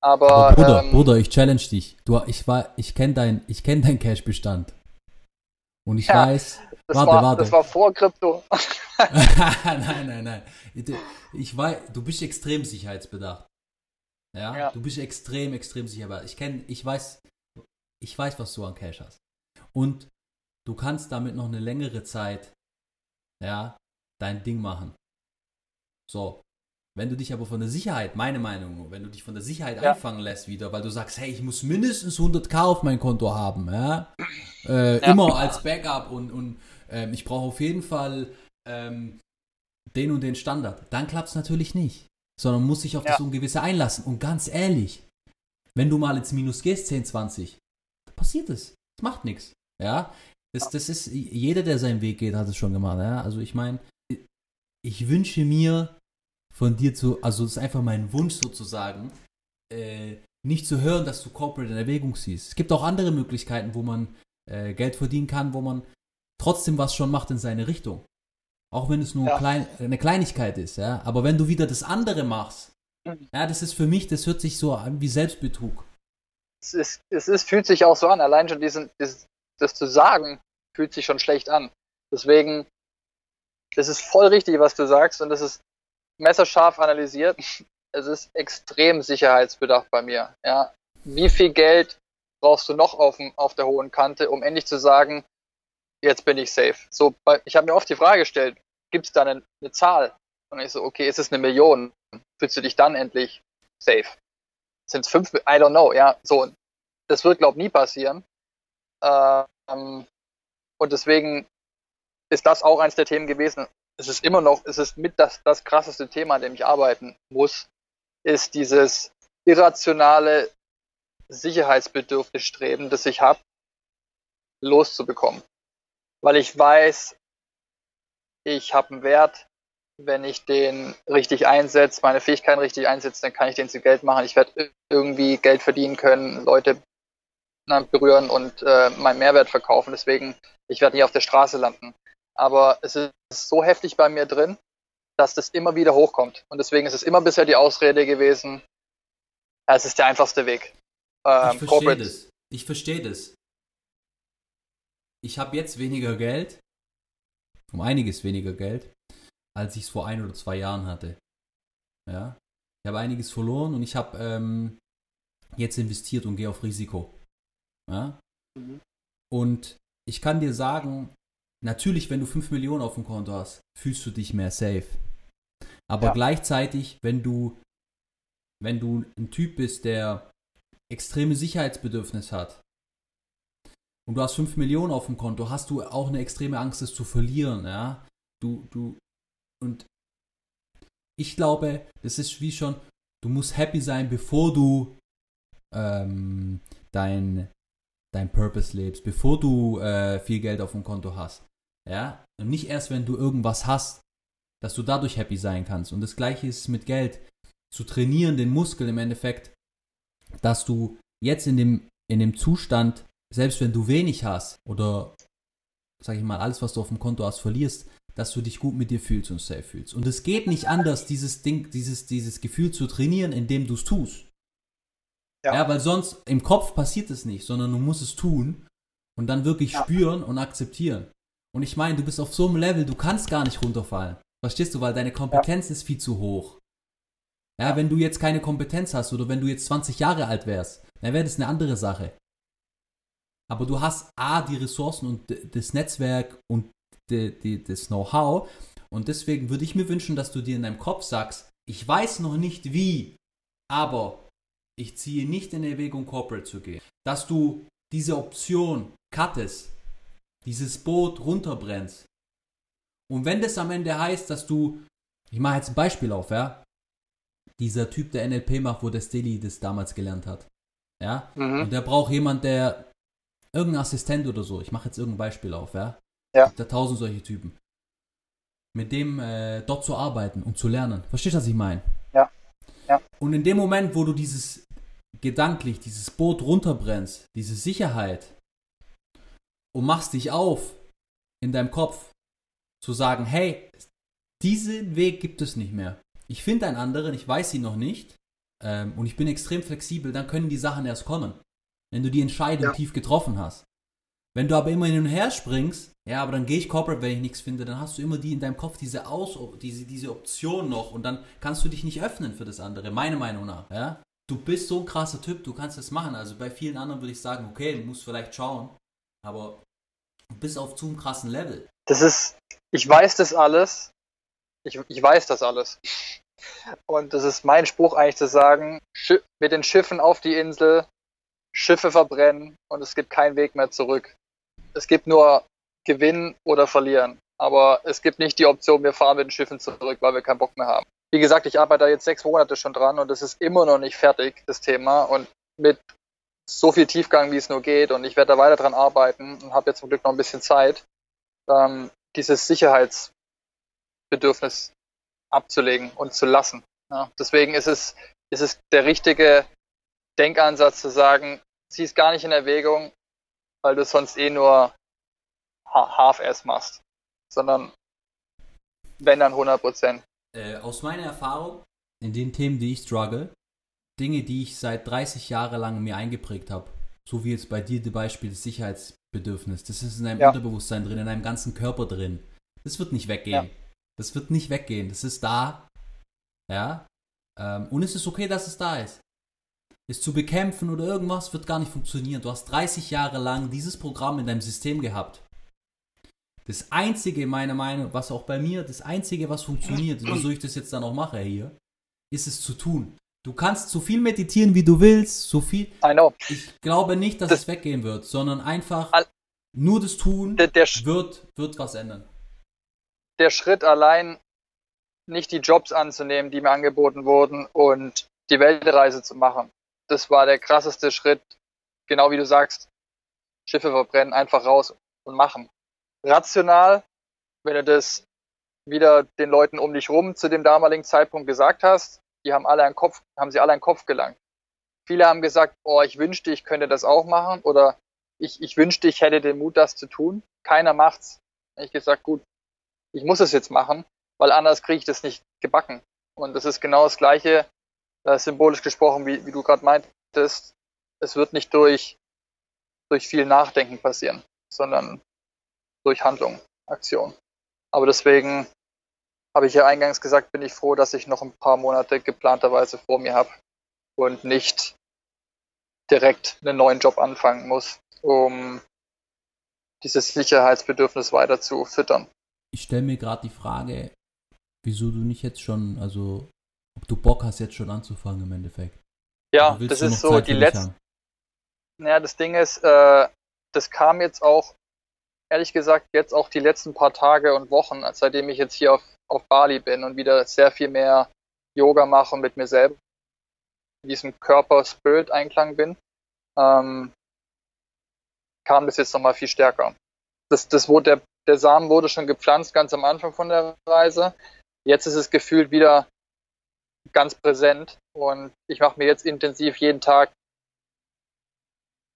Aber, Aber Bruder, ähm, Bruder, ich challenge dich. Du, ich war, ich kenne dein, ich kenn dein Cash-Bestand. Und ich Ja, weiß, das, warte, war, warte. das war vor Krypto. nein, nein, nein. Ich weiß, du bist extrem sicherheitsbedacht. Ja? Ja. Du bist extrem, extrem sicher. Ich kenne, ich weiß, ich weiß, was du an Cash hast. Und du kannst damit noch eine längere Zeit, ja, dein Ding machen. So. Wenn du dich aber von der Sicherheit, meine Meinung, nur, wenn du dich von der Sicherheit Ja. einfangen lässt wieder, weil du sagst, hey, ich muss mindestens 100k auf mein Konto haben, ja, äh, Ja. immer als Backup und, und ähm, ich brauche auf jeden Fall ähm, den und den Standard, dann klappt es natürlich nicht, sondern muss sich auf das Ungewisse einlassen. Und ganz ehrlich, wenn du mal ins Minus gehst, 10, 20, dann passiert es. Das macht nichts. Ja, das, das ist, jeder, der seinen Weg geht, hat es schon gemacht. Ja? Also ich meine, ich wünsche mir von dir zu, also das ist einfach mein Wunsch sozusagen, äh, nicht zu hören, dass du Corporate in Erwägung siehst. Es gibt auch andere Möglichkeiten, wo man äh, Geld verdienen kann, wo man trotzdem was schon macht in seine Richtung. Auch wenn es nur Ja. klein, eine Kleinigkeit ist, ja. Aber wenn du wieder das andere machst, Mhm. ja, das ist für mich, das hört sich so an wie Selbstbetrug. Es, ist, es ist, fühlt sich auch so an. Allein schon diesen, dieses, das zu sagen, fühlt sich schon schlecht an. Deswegen, das ist voll richtig, was du sagst und das ist messerscharf analysiert. Es ist extrem sicherheitsbedacht bei mir. Ja. Wie viel Geld brauchst du noch auf, auf der hohen Kante, um endlich zu sagen, jetzt bin ich safe? So, ich habe mir oft die Frage gestellt, gibt es da eine, eine Zahl? Und ich so, okay, ist es eine Million? Fühlst du dich dann endlich safe? Sind es fünf? I don't know, ja. So, das wird, glaube ich, nie passieren. Ähm, und deswegen ist das auch eins der Themen gewesen. Es ist immer noch, es ist mit das, das krasseste Thema, an dem ich arbeiten muss, ist dieses irrationale Sicherheitsbedürfnis streben, das ich habe, loszubekommen. Weil ich weiß, ich habe einen Wert, wenn ich den richtig einsetze, meine Fähigkeiten richtig einsetze, dann kann ich den zu Geld machen. Ich werde irgendwie Geld verdienen können, Leute berühren und äh, meinen Mehrwert verkaufen. Deswegen, ich werde nicht auf der Straße landen. Aber es ist so heftig bei mir drin, dass das immer wieder hochkommt. Und deswegen ist es immer bisher die Ausrede gewesen, ja, es ist der einfachste Weg. Ähm, ich verstehe Corporate- das. Ich verstehe das. Ich habe jetzt weniger Geld, um einiges weniger Geld, als ich es vor ein oder zwei Jahren hatte. Ja, ich habe einiges verloren und ich habe ähm, jetzt investiert und gehe auf Risiko. Ja, Mhm. und ich kann dir sagen, natürlich, wenn du 5 Millionen auf dem Konto hast, fühlst du dich mehr safe. Aber Ja. gleichzeitig, wenn du, wenn du ein Typ bist, der extreme Sicherheitsbedürfnis hat und du hast 5 Millionen auf dem Konto, hast du auch eine extreme Angst, es zu verlieren, ja. Du, du, und ich glaube, das ist wie schon, du musst happy sein, bevor du ähm, dein, dein Purpose lebst, bevor du äh, viel Geld auf dem Konto hast. Ja, und nicht erst, wenn du irgendwas hast, dass du dadurch happy sein kannst. Und das gleiche ist mit Geld. Zu trainieren, den Muskel im Endeffekt, dass du jetzt in dem, in dem Zustand, selbst wenn du wenig hast oder sag ich mal, alles, was du auf dem Konto hast, verlierst, dass du dich gut mit dir fühlst und safe fühlst. Und es geht nicht anders, dieses Ding, dieses, dieses Gefühl zu trainieren, indem du es tust. Ja. Ja. weil sonst im Kopf passiert es nicht, sondern du musst es tun und dann wirklich Ja. spüren und akzeptieren. Und ich meine, du bist auf so einem Level, du kannst gar nicht runterfallen. Verstehst du, weil deine Kompetenz ist viel zu hoch. Ja, wenn du jetzt keine Kompetenz hast oder wenn du jetzt 20 Jahre alt wärst, dann wäre das eine andere Sache. Aber du hast A, die Ressourcen und das Netzwerk und das Know-how. Und deswegen würde ich mir wünschen, dass du dir in deinem Kopf sagst, ich weiß noch nicht wie, aber ich ziehe nicht in Erwägung, Corporate zu gehen. Dass du diese Option cuttest dieses Boot runterbrennst. Und wenn das am Ende heißt, dass du, ich mache jetzt ein Beispiel auf, ja, dieser Typ, der NLP macht, wo der Stilly das damals gelernt hat, ja, mhm. und der braucht jemand, der irgendein Assistent oder so, ich mache jetzt irgendein Beispiel auf, ja, ja. da tausend solche Typen, mit dem äh, dort zu arbeiten und zu lernen. Verstehst du, was ich meine? Ja. ja. Und in dem Moment, wo du dieses gedanklich, dieses Boot runterbrennst, diese Sicherheit und machst dich auf in deinem Kopf zu sagen, hey, diesen Weg gibt es nicht mehr. Ich finde einen anderen, ich weiß ihn noch nicht ähm, und ich bin extrem flexibel, dann können die Sachen erst kommen, wenn du die Entscheidung ja. tief getroffen hast. Wenn du aber immer hin und her springst, ja, aber dann gehe ich Corporate, wenn ich nichts finde, dann hast du immer die in deinem Kopf diese Aus diese, diese Option noch und dann kannst du dich nicht öffnen für das andere, meiner Meinung nach, ja. Du bist so ein krasser Typ, du kannst das machen. Also bei vielen anderen würde ich sagen, okay, du musst vielleicht schauen, aber du bist auf zu einem krassen Level. Das ist, ich weiß das alles. Ich, ich weiß das alles. Und das ist mein Spruch eigentlich zu sagen, mit den Schiffen auf die Insel, Schiffe verbrennen und es gibt keinen Weg mehr zurück. Es gibt nur gewinnen oder verlieren. Aber es gibt nicht die Option, wir fahren mit den Schiffen zurück, weil wir keinen Bock mehr haben. Wie gesagt, ich arbeite da jetzt sechs Monate schon dran und es ist immer noch nicht fertig, das Thema. Und mit so viel Tiefgang, wie es nur geht, und ich werde da weiter dran arbeiten und habe jetzt zum Glück noch ein bisschen Zeit, ähm, dieses Sicherheitsbedürfnis abzulegen und zu lassen. Ja, deswegen ist es, ist es der richtige Denkansatz zu sagen, zieh es gar nicht in Erwägung, weil du sonst eh nur Half-Ass machst, sondern wenn dann 100 Prozent. Äh, aus meiner Erfahrung, in den Themen, die ich struggle, Dinge, die ich seit 30 Jahren lang mir eingeprägt habe, so wie jetzt bei dir das Beispiel des Sicherheitsbedürfnisses, das ist in deinem ja. Unterbewusstsein drin, in deinem ganzen Körper drin. Das wird nicht weggehen. Ja. Das wird nicht weggehen. Das ist da. Ja. Ähm, und es ist okay, dass es da ist. Es zu bekämpfen oder irgendwas wird gar nicht funktionieren. Du hast 30 Jahre lang dieses Programm in deinem System gehabt. Das Einzige, meiner Meinung, was auch bei mir, das Einzige, was funktioniert, wieso ich das jetzt dann auch mache hier, ist es zu tun. Du kannst so viel meditieren, wie du willst, so viel. I know. Ich glaube nicht, dass das, es weggehen wird, sondern einfach nur das Tun der, der wird, wird was ändern. Der Schritt allein, nicht die Jobs anzunehmen, die mir angeboten wurden und die Weltreise zu machen, das war der krasseste Schritt. Genau wie du sagst, Schiffe verbrennen, einfach raus und machen rational, wenn du das wieder den Leuten um dich rum zu dem damaligen Zeitpunkt gesagt hast, die haben alle einen Kopf, haben sie alle einen Kopf gelangt. Viele haben gesagt, oh, ich wünschte, ich könnte das auch machen oder ich, ich wünschte, ich hätte den Mut, das zu tun. Keiner macht's. Ich gesagt, gut, ich muss es jetzt machen, weil anders kriege ich das nicht gebacken. Und das ist genau das Gleiche, äh, symbolisch gesprochen, wie, wie du gerade meintest. Es wird nicht durch, durch viel Nachdenken passieren, sondern durch Handlung, Aktion. Aber deswegen habe ich ja eingangs gesagt, bin ich froh, dass ich noch ein paar Monate geplanterweise vor mir habe und nicht direkt einen neuen Job anfangen muss, um dieses Sicherheitsbedürfnis weiter zu füttern. Ich stelle mir gerade die Frage, wieso du nicht jetzt schon, also ob du Bock hast, jetzt schon anzufangen im Endeffekt. Ja, das ist so Zeit die letzte. Naja, das Ding ist, äh, das kam jetzt auch ehrlich gesagt jetzt auch die letzten paar Tage und Wochen, seitdem ich jetzt hier auf, auf Bali bin und wieder sehr viel mehr Yoga mache und mit mir selber in diesem Körper-Spirit-Einklang bin, ähm, kam das jetzt nochmal viel stärker. Das, das wurde, der, der Samen wurde schon gepflanzt ganz am Anfang von der Reise. Jetzt ist es gefühlt wieder ganz präsent und ich mache mir jetzt intensiv jeden Tag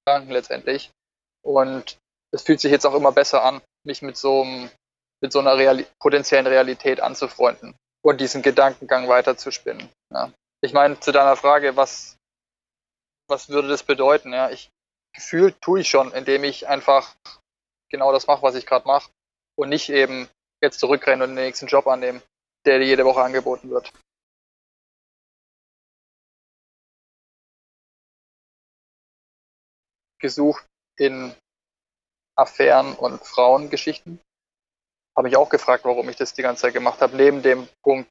Gedanken letztendlich. Und es fühlt sich jetzt auch immer besser an, mich mit so, mit so einer Reali potenziellen Realität anzufreunden und diesen Gedankengang weiterzuspinnen. Ja. Ich meine, zu deiner Frage, was, was würde das bedeuten? Ja, ich gefühlt tue ich schon, indem ich einfach genau das mache, was ich gerade mache und nicht eben jetzt zurückrennen und den nächsten Job annehmen, der dir jede Woche angeboten wird. Gesucht in Affären und Frauengeschichten. Habe mich auch gefragt, warum ich das die ganze Zeit gemacht habe, neben dem Punkt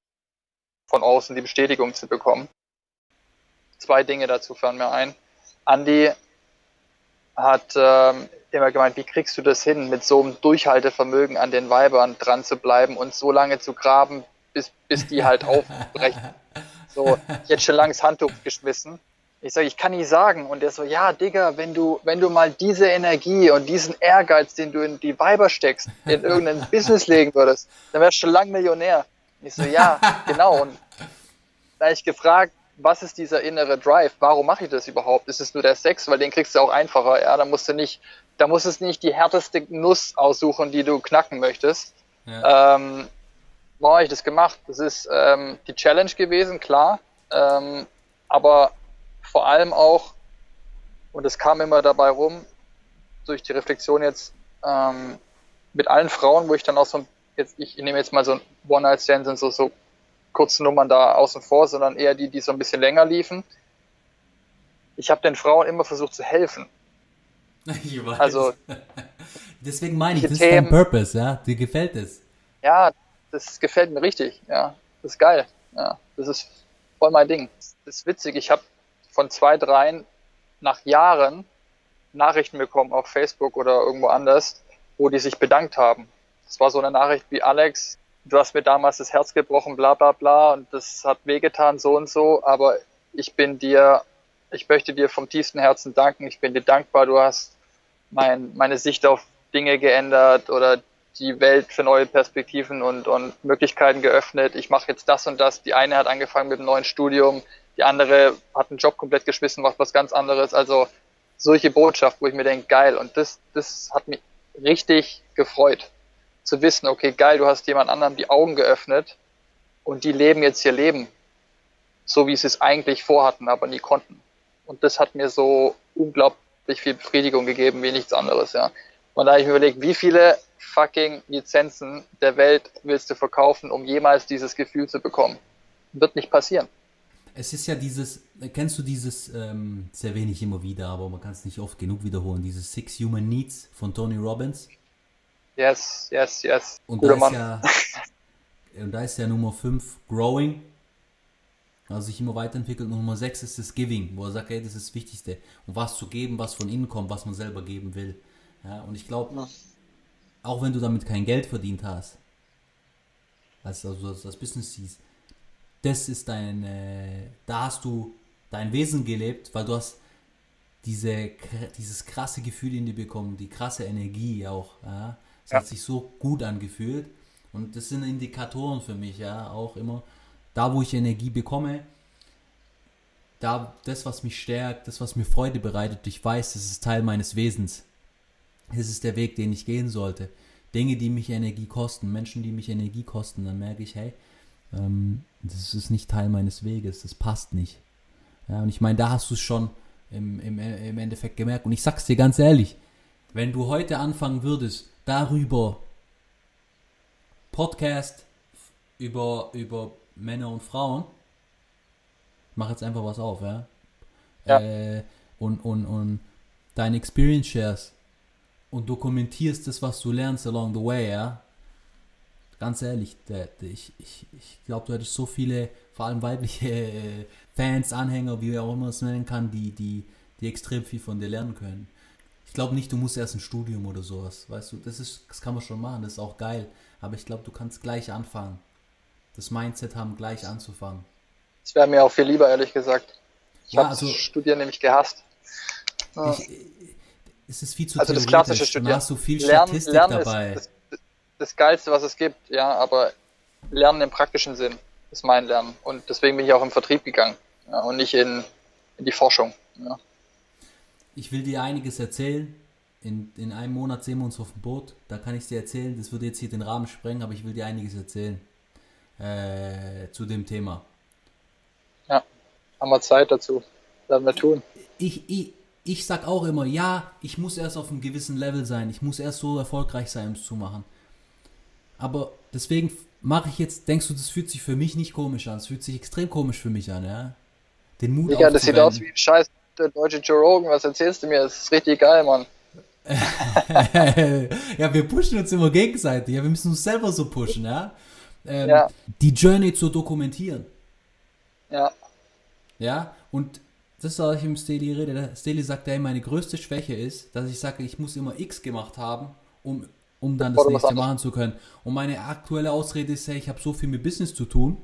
von außen die Bestätigung zu bekommen. Zwei Dinge dazu fallen mir ein. Andy hat ähm, ja gemeint, wie kriegst du das hin, mit so einem Durchhaltevermögen an den Weibern dran zu bleiben und so lange zu graben, bis, bis die halt aufbrechen. So, jetzt schon lange das Handtuch geschmissen. Ich sage, ich kann nicht sagen. Und der so, ja, Digga, wenn du, wenn du mal diese Energie und diesen Ehrgeiz, den du in die Weiber steckst, in irgendein Business legen würdest, dann wärst du schon lang Millionär. Ich so, ja, genau. Und da habe ich gefragt, was ist dieser innere Drive? Warum mache ich das überhaupt? Ist es nur der Sex? Weil den kriegst du auch einfacher. Ja, da musst du nicht, da musst du nicht die härteste Nuss aussuchen, die du knacken möchtest. Ja. Ähm, warum habe ich das gemacht? Das ist ähm, die Challenge gewesen, klar. Ähm, aber vor allem auch, und es kam immer dabei rum, durch die Reflexion jetzt ähm, mit allen Frauen, wo ich dann auch so, jetzt, ich, nehme jetzt mal so ein One-Night-Stand, sind so, so kurze Nummern da außen vor, sondern eher die, die so ein bisschen länger liefen. Ich habe den Frauen immer versucht zu helfen. Ich weiß. Also, Deswegen meine ich, das ist dein Purpose, ja? Dir gefällt es. Ja, das gefällt mir richtig, ja. Das ist geil. Ja, das ist voll mein Ding. Das ist witzig. Ich habe von zwei, dreien nach Jahren Nachrichten bekommen auf Facebook oder irgendwo anders, wo die sich bedankt haben. Das war so eine Nachricht wie Alex, du hast mir damals das Herz gebrochen, bla bla bla, und das hat wehgetan, so und so, aber ich bin dir, ich möchte dir vom tiefsten Herzen danken, ich bin dir dankbar, du hast mein, meine Sicht auf Dinge geändert oder die Welt für neue Perspektiven und, und Möglichkeiten geöffnet. Ich mache jetzt das und das. Die eine hat angefangen mit einem neuen Studium, die andere hat einen Job komplett geschmissen, macht was ganz anderes. Also solche Botschaft, wo ich mir denke, geil. Und das, das hat mich richtig gefreut zu wissen, okay, geil, du hast jemand anderem die Augen geöffnet und die leben jetzt ihr Leben, so wie sie es eigentlich vorhatten, aber nie konnten. Und das hat mir so unglaublich viel Befriedigung gegeben wie nichts anderes, ja. Und da habe ich mir überlegt, wie viele fucking Lizenzen der Welt willst du verkaufen, um jemals dieses Gefühl zu bekommen? Wird nicht passieren. Es ist ja dieses, kennst du dieses, ähm, sehr wenig immer wieder, aber man kann es nicht oft genug wiederholen, dieses Six Human Needs von Tony Robbins? Yes, yes, yes. Und da, ist ja, und da ist ja Nummer 5 Growing, also sich immer weiterentwickelt. Und Nummer 6 ist das Giving, wo er sagt, hey, das ist das Wichtigste. Und was zu geben, was von innen kommt, was man selber geben will. Ja, und ich glaube, ja. auch wenn du damit kein Geld verdient hast, also das, das Business siehst, das ist dein, äh, da hast du dein Wesen gelebt, weil du hast diese, dieses krasse Gefühl in dir bekommen, die krasse Energie auch. Ja? Es ja. hat sich so gut angefühlt. Und das sind Indikatoren für mich, ja, auch immer. Da, wo ich Energie bekomme, da das, was mich stärkt, das, was mir Freude bereitet, ich weiß, das ist Teil meines Wesens. Das ist der Weg, den ich gehen sollte. Dinge, die mich Energie kosten, Menschen, die mich Energie kosten, dann merke ich, hey, ähm, das ist nicht Teil meines Weges, das passt nicht. Ja, und ich meine, da hast du es schon im, im, im Endeffekt gemerkt. Und ich sag's dir ganz ehrlich, wenn du heute anfangen würdest, darüber Podcast über, über Männer und Frauen. Mach jetzt einfach was auf, ja? ja. Äh, und, und, und deine Experience shares und dokumentierst das, was du lernst along the way, ja? Ganz ehrlich, der, der, ich, ich, ich glaube, du hättest so viele, vor allem weibliche äh, Fans, Anhänger, wie auch immer es nennen kann, die, die, die extrem viel von dir lernen können. Ich glaube nicht, du musst erst ein Studium oder sowas, weißt du, das ist, das kann man schon machen, das ist auch geil. Aber ich glaube, du kannst gleich anfangen. Das Mindset haben, gleich anzufangen. Das wäre mir auch viel lieber, ehrlich gesagt. Ich ja, habe also, Studieren nämlich gehasst. Ja. Ich, es ist viel zu Also das klassische Studieren. Da hast du viel Statistik Lernen dabei. Ist das, das Geilste, was es gibt, ja, aber Lernen im praktischen Sinn ist mein Lernen. Und deswegen bin ich auch im Vertrieb gegangen ja, und nicht in, in die Forschung. Ja. Ich will dir einiges erzählen. In, in einem Monat sehen wir uns auf dem Boot. Da kann ich dir erzählen. Das würde jetzt hier den Rahmen sprengen, aber ich will dir einiges erzählen äh, zu dem Thema. Ja, haben wir Zeit dazu. Werden wir tun. Ich, ich, ich sag auch immer, ja, ich muss erst auf einem gewissen Level sein. Ich muss erst so erfolgreich sein, um es zu machen. Aber deswegen mache ich jetzt, denkst du, das fühlt sich für mich nicht komisch an. Es fühlt sich extrem komisch für mich an, ja? Den Mut Ja, das sieht aus wie ein Scheiß der deutsche Joe Rogan, was erzählst du mir? Das ist richtig geil, Mann. ja, wir pushen uns immer gegenseitig. Ja, wir müssen uns selber so pushen, ja? Ähm, ja. Die Journey zu dokumentieren. Ja. Ja, und das ist, was ich im Steli rede. Der Steli sagt, hey, meine größte Schwäche ist, dass ich sage, ich muss immer X gemacht haben, um, um dann das nächste machen zu können. Und meine aktuelle Ausrede ist, hey, ich habe so viel mit Business zu tun.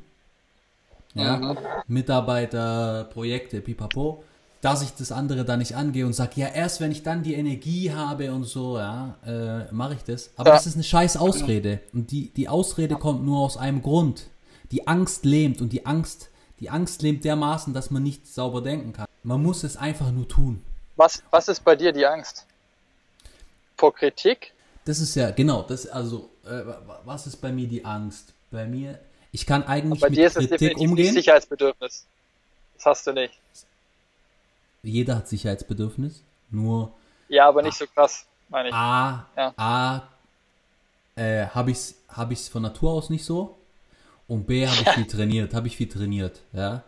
Ja, Mhm. Mitarbeiter, Projekte, pipapo, dass ich das andere dann nicht angehe und sage, ja, erst wenn ich dann die Energie habe und so, ja, äh, mache ich das. Aber Ja. das ist eine scheiß Ausrede. Und die, die Ausrede kommt nur aus einem Grund. Die Angst lähmt und die Angst, die Angst lähmt dermaßen, dass man nicht sauber denken kann. Man muss es einfach nur tun. Was, was ist bei dir die Angst? Vor Kritik? Das ist ja, genau, das, also, äh, wa- wa- was ist bei mir die Angst? Bei mir, ich kann eigentlich Bei mit dir ist es Kritik definitiv umgehen. Sicherheitsbedürfnis. Das hast du nicht. Jeder hat Sicherheitsbedürfnis, nur Ja, aber nicht so krass, meine ich. A, Ja. A äh, habe ich es hab ich's von Natur aus nicht so und B habe ich viel trainiert, habe ich viel trainiert, ja.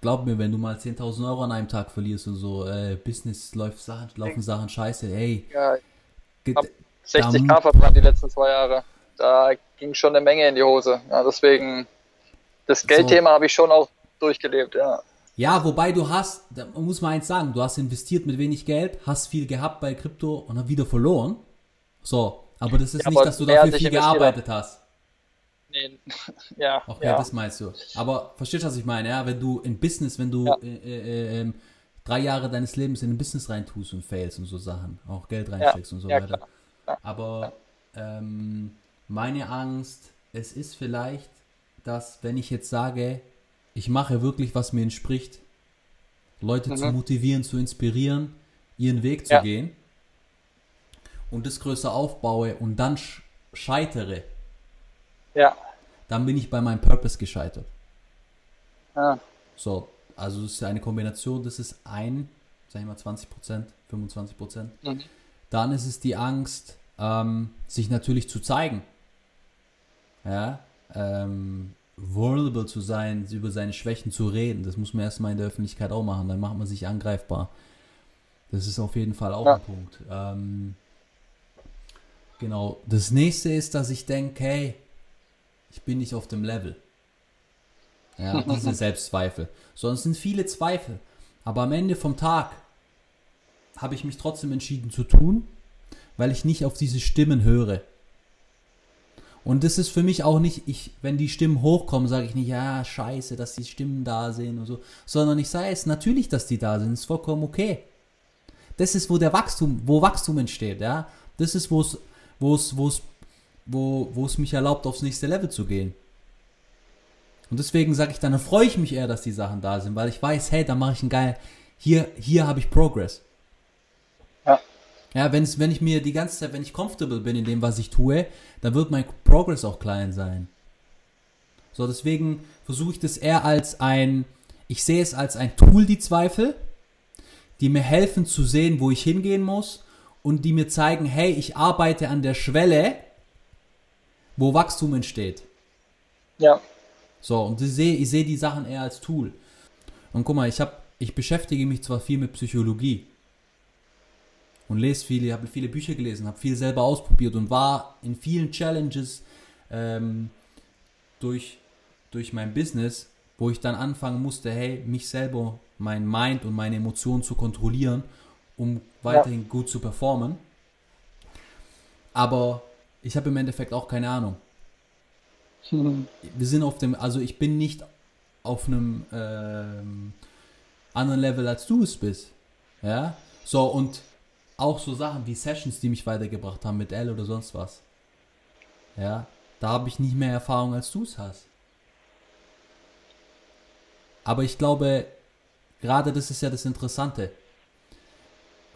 Glaub mir, wenn du mal 10.000 Euro an einem Tag verlierst und so, äh, Business läuft Sachen, laufen Sachen scheiße, ey, Ja, Hab- 60k Dann- verbrannt die letzten zwei Jahre. Da ging schon eine Menge in die Hose. Ja, deswegen, das Geldthema habe ich schon auch durchgelebt, ja. Ja, wobei du hast, da muss man eins sagen, du hast investiert mit wenig Geld, hast viel gehabt bei Krypto und hast wieder verloren. So, aber das ist Ja, nicht, dass du dafür viel gearbeitet hast. Nee, ja, Okay, ja. das meinst du. Aber verstehst du, was ich meine? Ja, wenn du in Business, wenn du Ja. äh, äh, ähm, drei Jahre deines Lebens in ein Business reintust und fails und so Sachen, auch Geld reinsteckst und so ja, weiter. Ja. Aber ähm, meine Angst, es ist vielleicht, dass wenn ich jetzt sage, ich mache wirklich, was mir entspricht, Leute zu Mhm. motivieren, zu inspirieren, ihren Weg zu Ja. gehen und das größer aufbaue und dann sch scheitere, ja. dann bin ich bei meinem Purpose gescheitert. ja. So, also es ist eine Kombination, das ist ein, sag ich mal 20 Prozent, 25 Prozent. Mhm. Dann ist es die Angst, ähm, sich natürlich zu zeigen. Ja, ähm, vulnerable zu sein, über seine Schwächen zu reden. Das muss man erstmal in der Öffentlichkeit auch machen, dann macht man sich angreifbar. Das ist auf jeden Fall auch Ja. ein Punkt. Ähm, genau. Das nächste ist, dass ich denke, hey, ich bin nicht auf dem Level. Ja, diese Selbstzweifel. Sondern es sind viele Zweifel. Aber am Ende vom Tag habe ich mich trotzdem entschieden zu tun, weil ich nicht auf diese Stimmen höre. Und das ist für mich auch nicht, ich, wenn die Stimmen hochkommen, sage ich nicht, ja, scheiße, dass die Stimmen da sind und so, sondern ich sage es natürlich, dass die da sind, ist vollkommen okay. Das ist, wo der Wachstum, wo Wachstum entsteht, ja. Das ist, wo es, wo es, wo es, wo, wo es mich erlaubt, aufs nächste Level zu gehen. Und deswegen sage ich dann, dann freue ich mich eher, dass die Sachen da sind, weil ich weiß, hey, da mache ich einen geil, hier, hier habe ich Progress. Ja. Ja, wenn's, wenn ich mir die ganze Zeit, wenn ich comfortable bin in dem, was ich tue, dann wird mein Progress auch klein sein. So, deswegen versuche ich das eher als ein, ich sehe es als ein Tool, die Zweifel, die mir helfen zu sehen, wo ich hingehen muss und die mir zeigen, hey, ich arbeite an der Schwelle, wo Wachstum entsteht. Ja, So, und ich sehe, ich sehe die Sachen eher als Tool. Und guck mal, ich habe, ich beschäftige mich zwar viel mit Psychologie und lese viele, habe viele Bücher gelesen, habe viel selber ausprobiert und war in vielen Challenges ähm, durch, durch mein Business, wo ich dann anfangen musste, hey, mich selber, mein Mind und meine Emotionen zu kontrollieren, um weiterhin gut zu performen. Aber ich habe im Endeffekt auch keine Ahnung wir sind auf dem, also ich bin nicht auf einem ähm, anderen Level als du es bist. Ja, so und auch so Sachen wie Sessions, die mich weitergebracht haben mit L oder sonst was. Ja, da habe ich nicht mehr Erfahrung als du es hast. Aber ich glaube, gerade das ist ja das Interessante.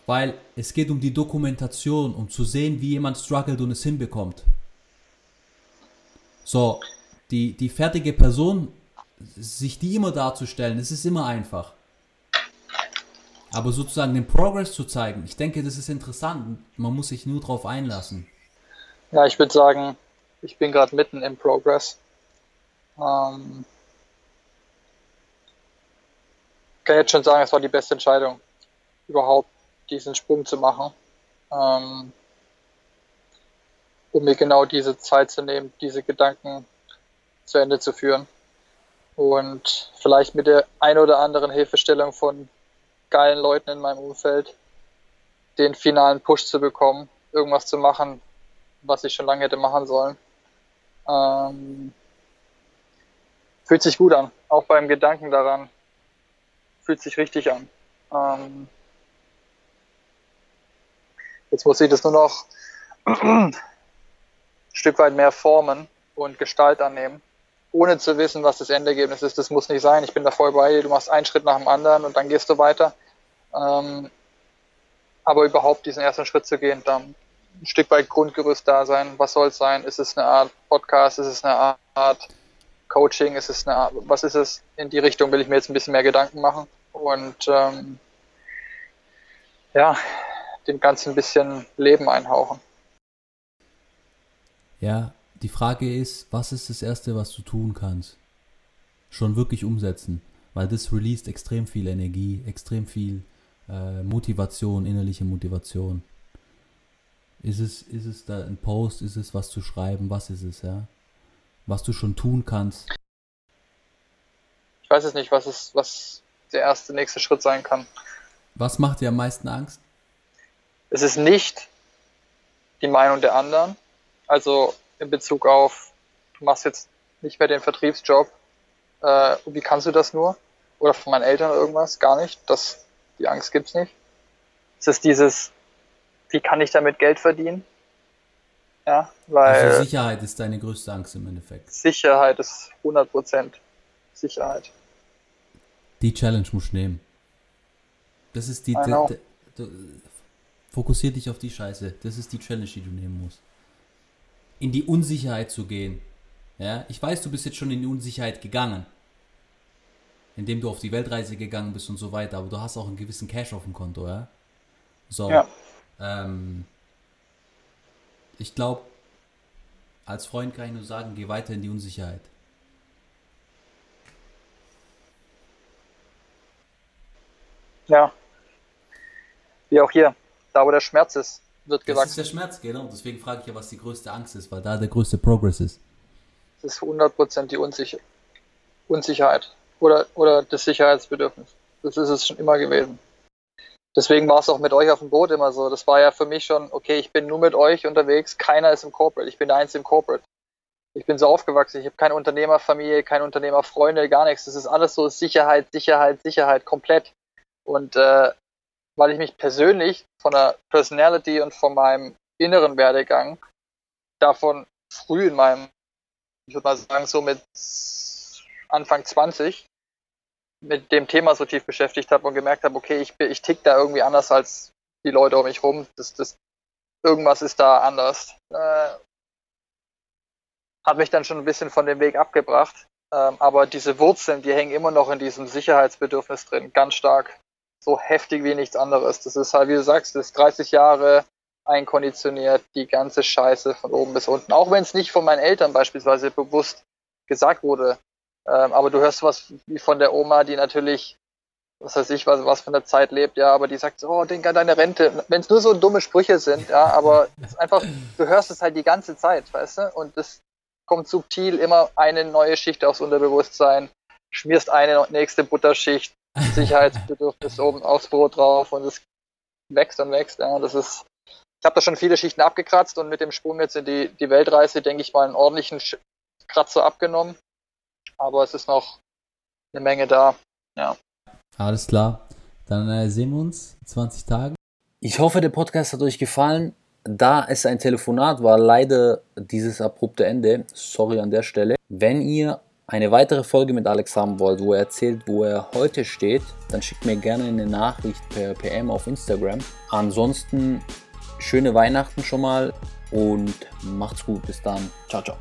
Weil es geht um die Dokumentation, um zu sehen, wie jemand struggelt und es hinbekommt. So, die, die fertige Person, sich die immer darzustellen, das ist immer einfach. Aber sozusagen den Progress zu zeigen, ich denke, das ist interessant. Man muss sich nur drauf einlassen. ja, ich würde sagen, ich bin gerade mitten im Progress. Ähm, kann jetzt schon sagen, es war die beste Entscheidung, überhaupt diesen Sprung zu machen. Ähm, um mir genau diese Zeit zu nehmen, diese Gedanken zu Ende zu führen. und vielleicht mit der ein oder anderen Hilfestellung von geilen Leuten in meinem Umfeld den finalen Push zu bekommen, irgendwas zu machen, was ich schon lange hätte machen sollen. Ähm, fühlt sich gut an, auch beim Gedanken daran. Fühlt sich richtig an. Ähm, jetzt muss ich das nur noch Stück weit mehr formen und Gestalt annehmen, ohne zu wissen, was das Endergebnis ist. Das muss nicht sein. Ich bin da voll bei dir. Du machst einen Schritt nach dem anderen und dann gehst du weiter. Ähm, aber überhaupt diesen ersten Schritt zu gehen, dann ein Stück weit Grundgerüst da sein. Was soll es sein? Ist es eine Art Podcast? Ist es eine Art Coaching? Ist es eine Art, was ist es? In die Richtung will ich mir jetzt ein bisschen mehr Gedanken machen und ähm, ja, dem Ganzen ein bisschen Leben einhauchen. Ja, die Frage ist, was ist das Erste, was du tun kannst? Schon wirklich umsetzen, weil das released extrem viel Energie, extrem viel äh, Motivation, innerliche Motivation. Ist es, ist es da ein Post, ist es was zu schreiben, was ist es, ja? Was du schon tun kannst? Ich weiß es nicht, was ist, was der erste, nächste Schritt sein kann. Was macht dir am meisten Angst? Es ist nicht die Meinung der anderen. Also in Bezug auf, du machst jetzt nicht mehr den Vertriebsjob. Äh, wie kannst du das nur? Oder von meinen Eltern irgendwas? Gar nicht. Das, die Angst gibt's nicht. Es ist dieses, wie kann ich damit Geld verdienen? Ja, weil. Also Sicherheit ist deine größte Angst im Endeffekt. Sicherheit ist 100% Sicherheit. Die Challenge musst du nehmen. Das ist die. die, die fokussier dich auf die Scheiße. Das ist die Challenge, die du nehmen musst. In die Unsicherheit zu gehen. Ja, ich weiß, du bist jetzt schon in die Unsicherheit gegangen. Indem du auf die Weltreise gegangen bist und so weiter, aber du hast auch einen gewissen Cash auf dem Konto, ja? So. Ja. Ähm, ich glaube, als Freund kann ich nur sagen, geh weiter in die Unsicherheit. Ja. Wie auch hier. Da, wo der Schmerz ist, wird gewachsen. Das ist der Schmerz, genau. Deswegen frage ich ja, was die größte Angst ist, weil da der größte Progress ist. Das ist 100% die Unsicher Unsicherheit. Oder, oder das Sicherheitsbedürfnis. Das ist es schon immer gewesen deswegen war es auch mit euch auf dem Boot immer so. Das war ja für mich schon, okay, ich bin nur mit euch unterwegs, keiner ist im Corporate, ich bin der Einzige im Corporate. Ich bin so aufgewachsen, ich habe keine Unternehmerfamilie, keine Unternehmerfreunde, gar nichts. Das ist alles so Sicherheit, Sicherheit, Sicherheit, komplett. Und äh, weil ich mich persönlich von der Personality und von meinem inneren Werdegang davon früh in meinem, ich würde mal sagen, so mit Anfang 20 mit dem Thema so tief beschäftigt habe und gemerkt habe, okay, ich, ich tick da irgendwie anders als die Leute um mich rum. Das, das, irgendwas ist da anders. Äh, hat mich dann schon ein bisschen von dem Weg abgebracht. Ähm, aber diese Wurzeln, die hängen immer noch in diesem Sicherheitsbedürfnis drin, ganz stark. So heftig wie nichts anderes. Das ist halt, wie du sagst, das ist 30 Jahre einkonditioniert, die ganze Scheiße von oben bis unten. Auch wenn es nicht von meinen Eltern beispielsweise bewusst gesagt wurde, ähm, aber du hörst was wie von der Oma, die natürlich, was weiß ich, was, was von der Zeit lebt, ja, aber die sagt so, oh, denk an deine Rente. Wenn es nur so dumme Sprüche sind, ja, aber es ist einfach, du hörst es halt die ganze Zeit, weißt du? Und das kommt subtil immer eine neue Schicht aufs Unterbewusstsein, schmierst eine nächste Butterschicht, Sicherheitsbedürfnis oben aufs Brot drauf und es wächst und wächst, ja, das ist, ich habe da schon viele Schichten abgekratzt und mit dem Sprung jetzt in die, die Weltreise, denke ich mal, einen ordentlichen Kratzer abgenommen aber es ist noch eine Menge da. Ja. Alles klar. Dann äh, sehen wir uns in 20 Tagen. Ich hoffe, der Podcast hat euch gefallen. Da es ein Telefonat war, leider dieses abrupte Ende. Sorry an der Stelle. Wenn ihr eine weitere Folge mit Alex haben wollt, wo er erzählt, wo er heute steht, dann schickt mir gerne eine Nachricht per PM auf Instagram. Ansonsten schöne Weihnachten schon mal und macht's gut. Bis dann. Ciao, ciao.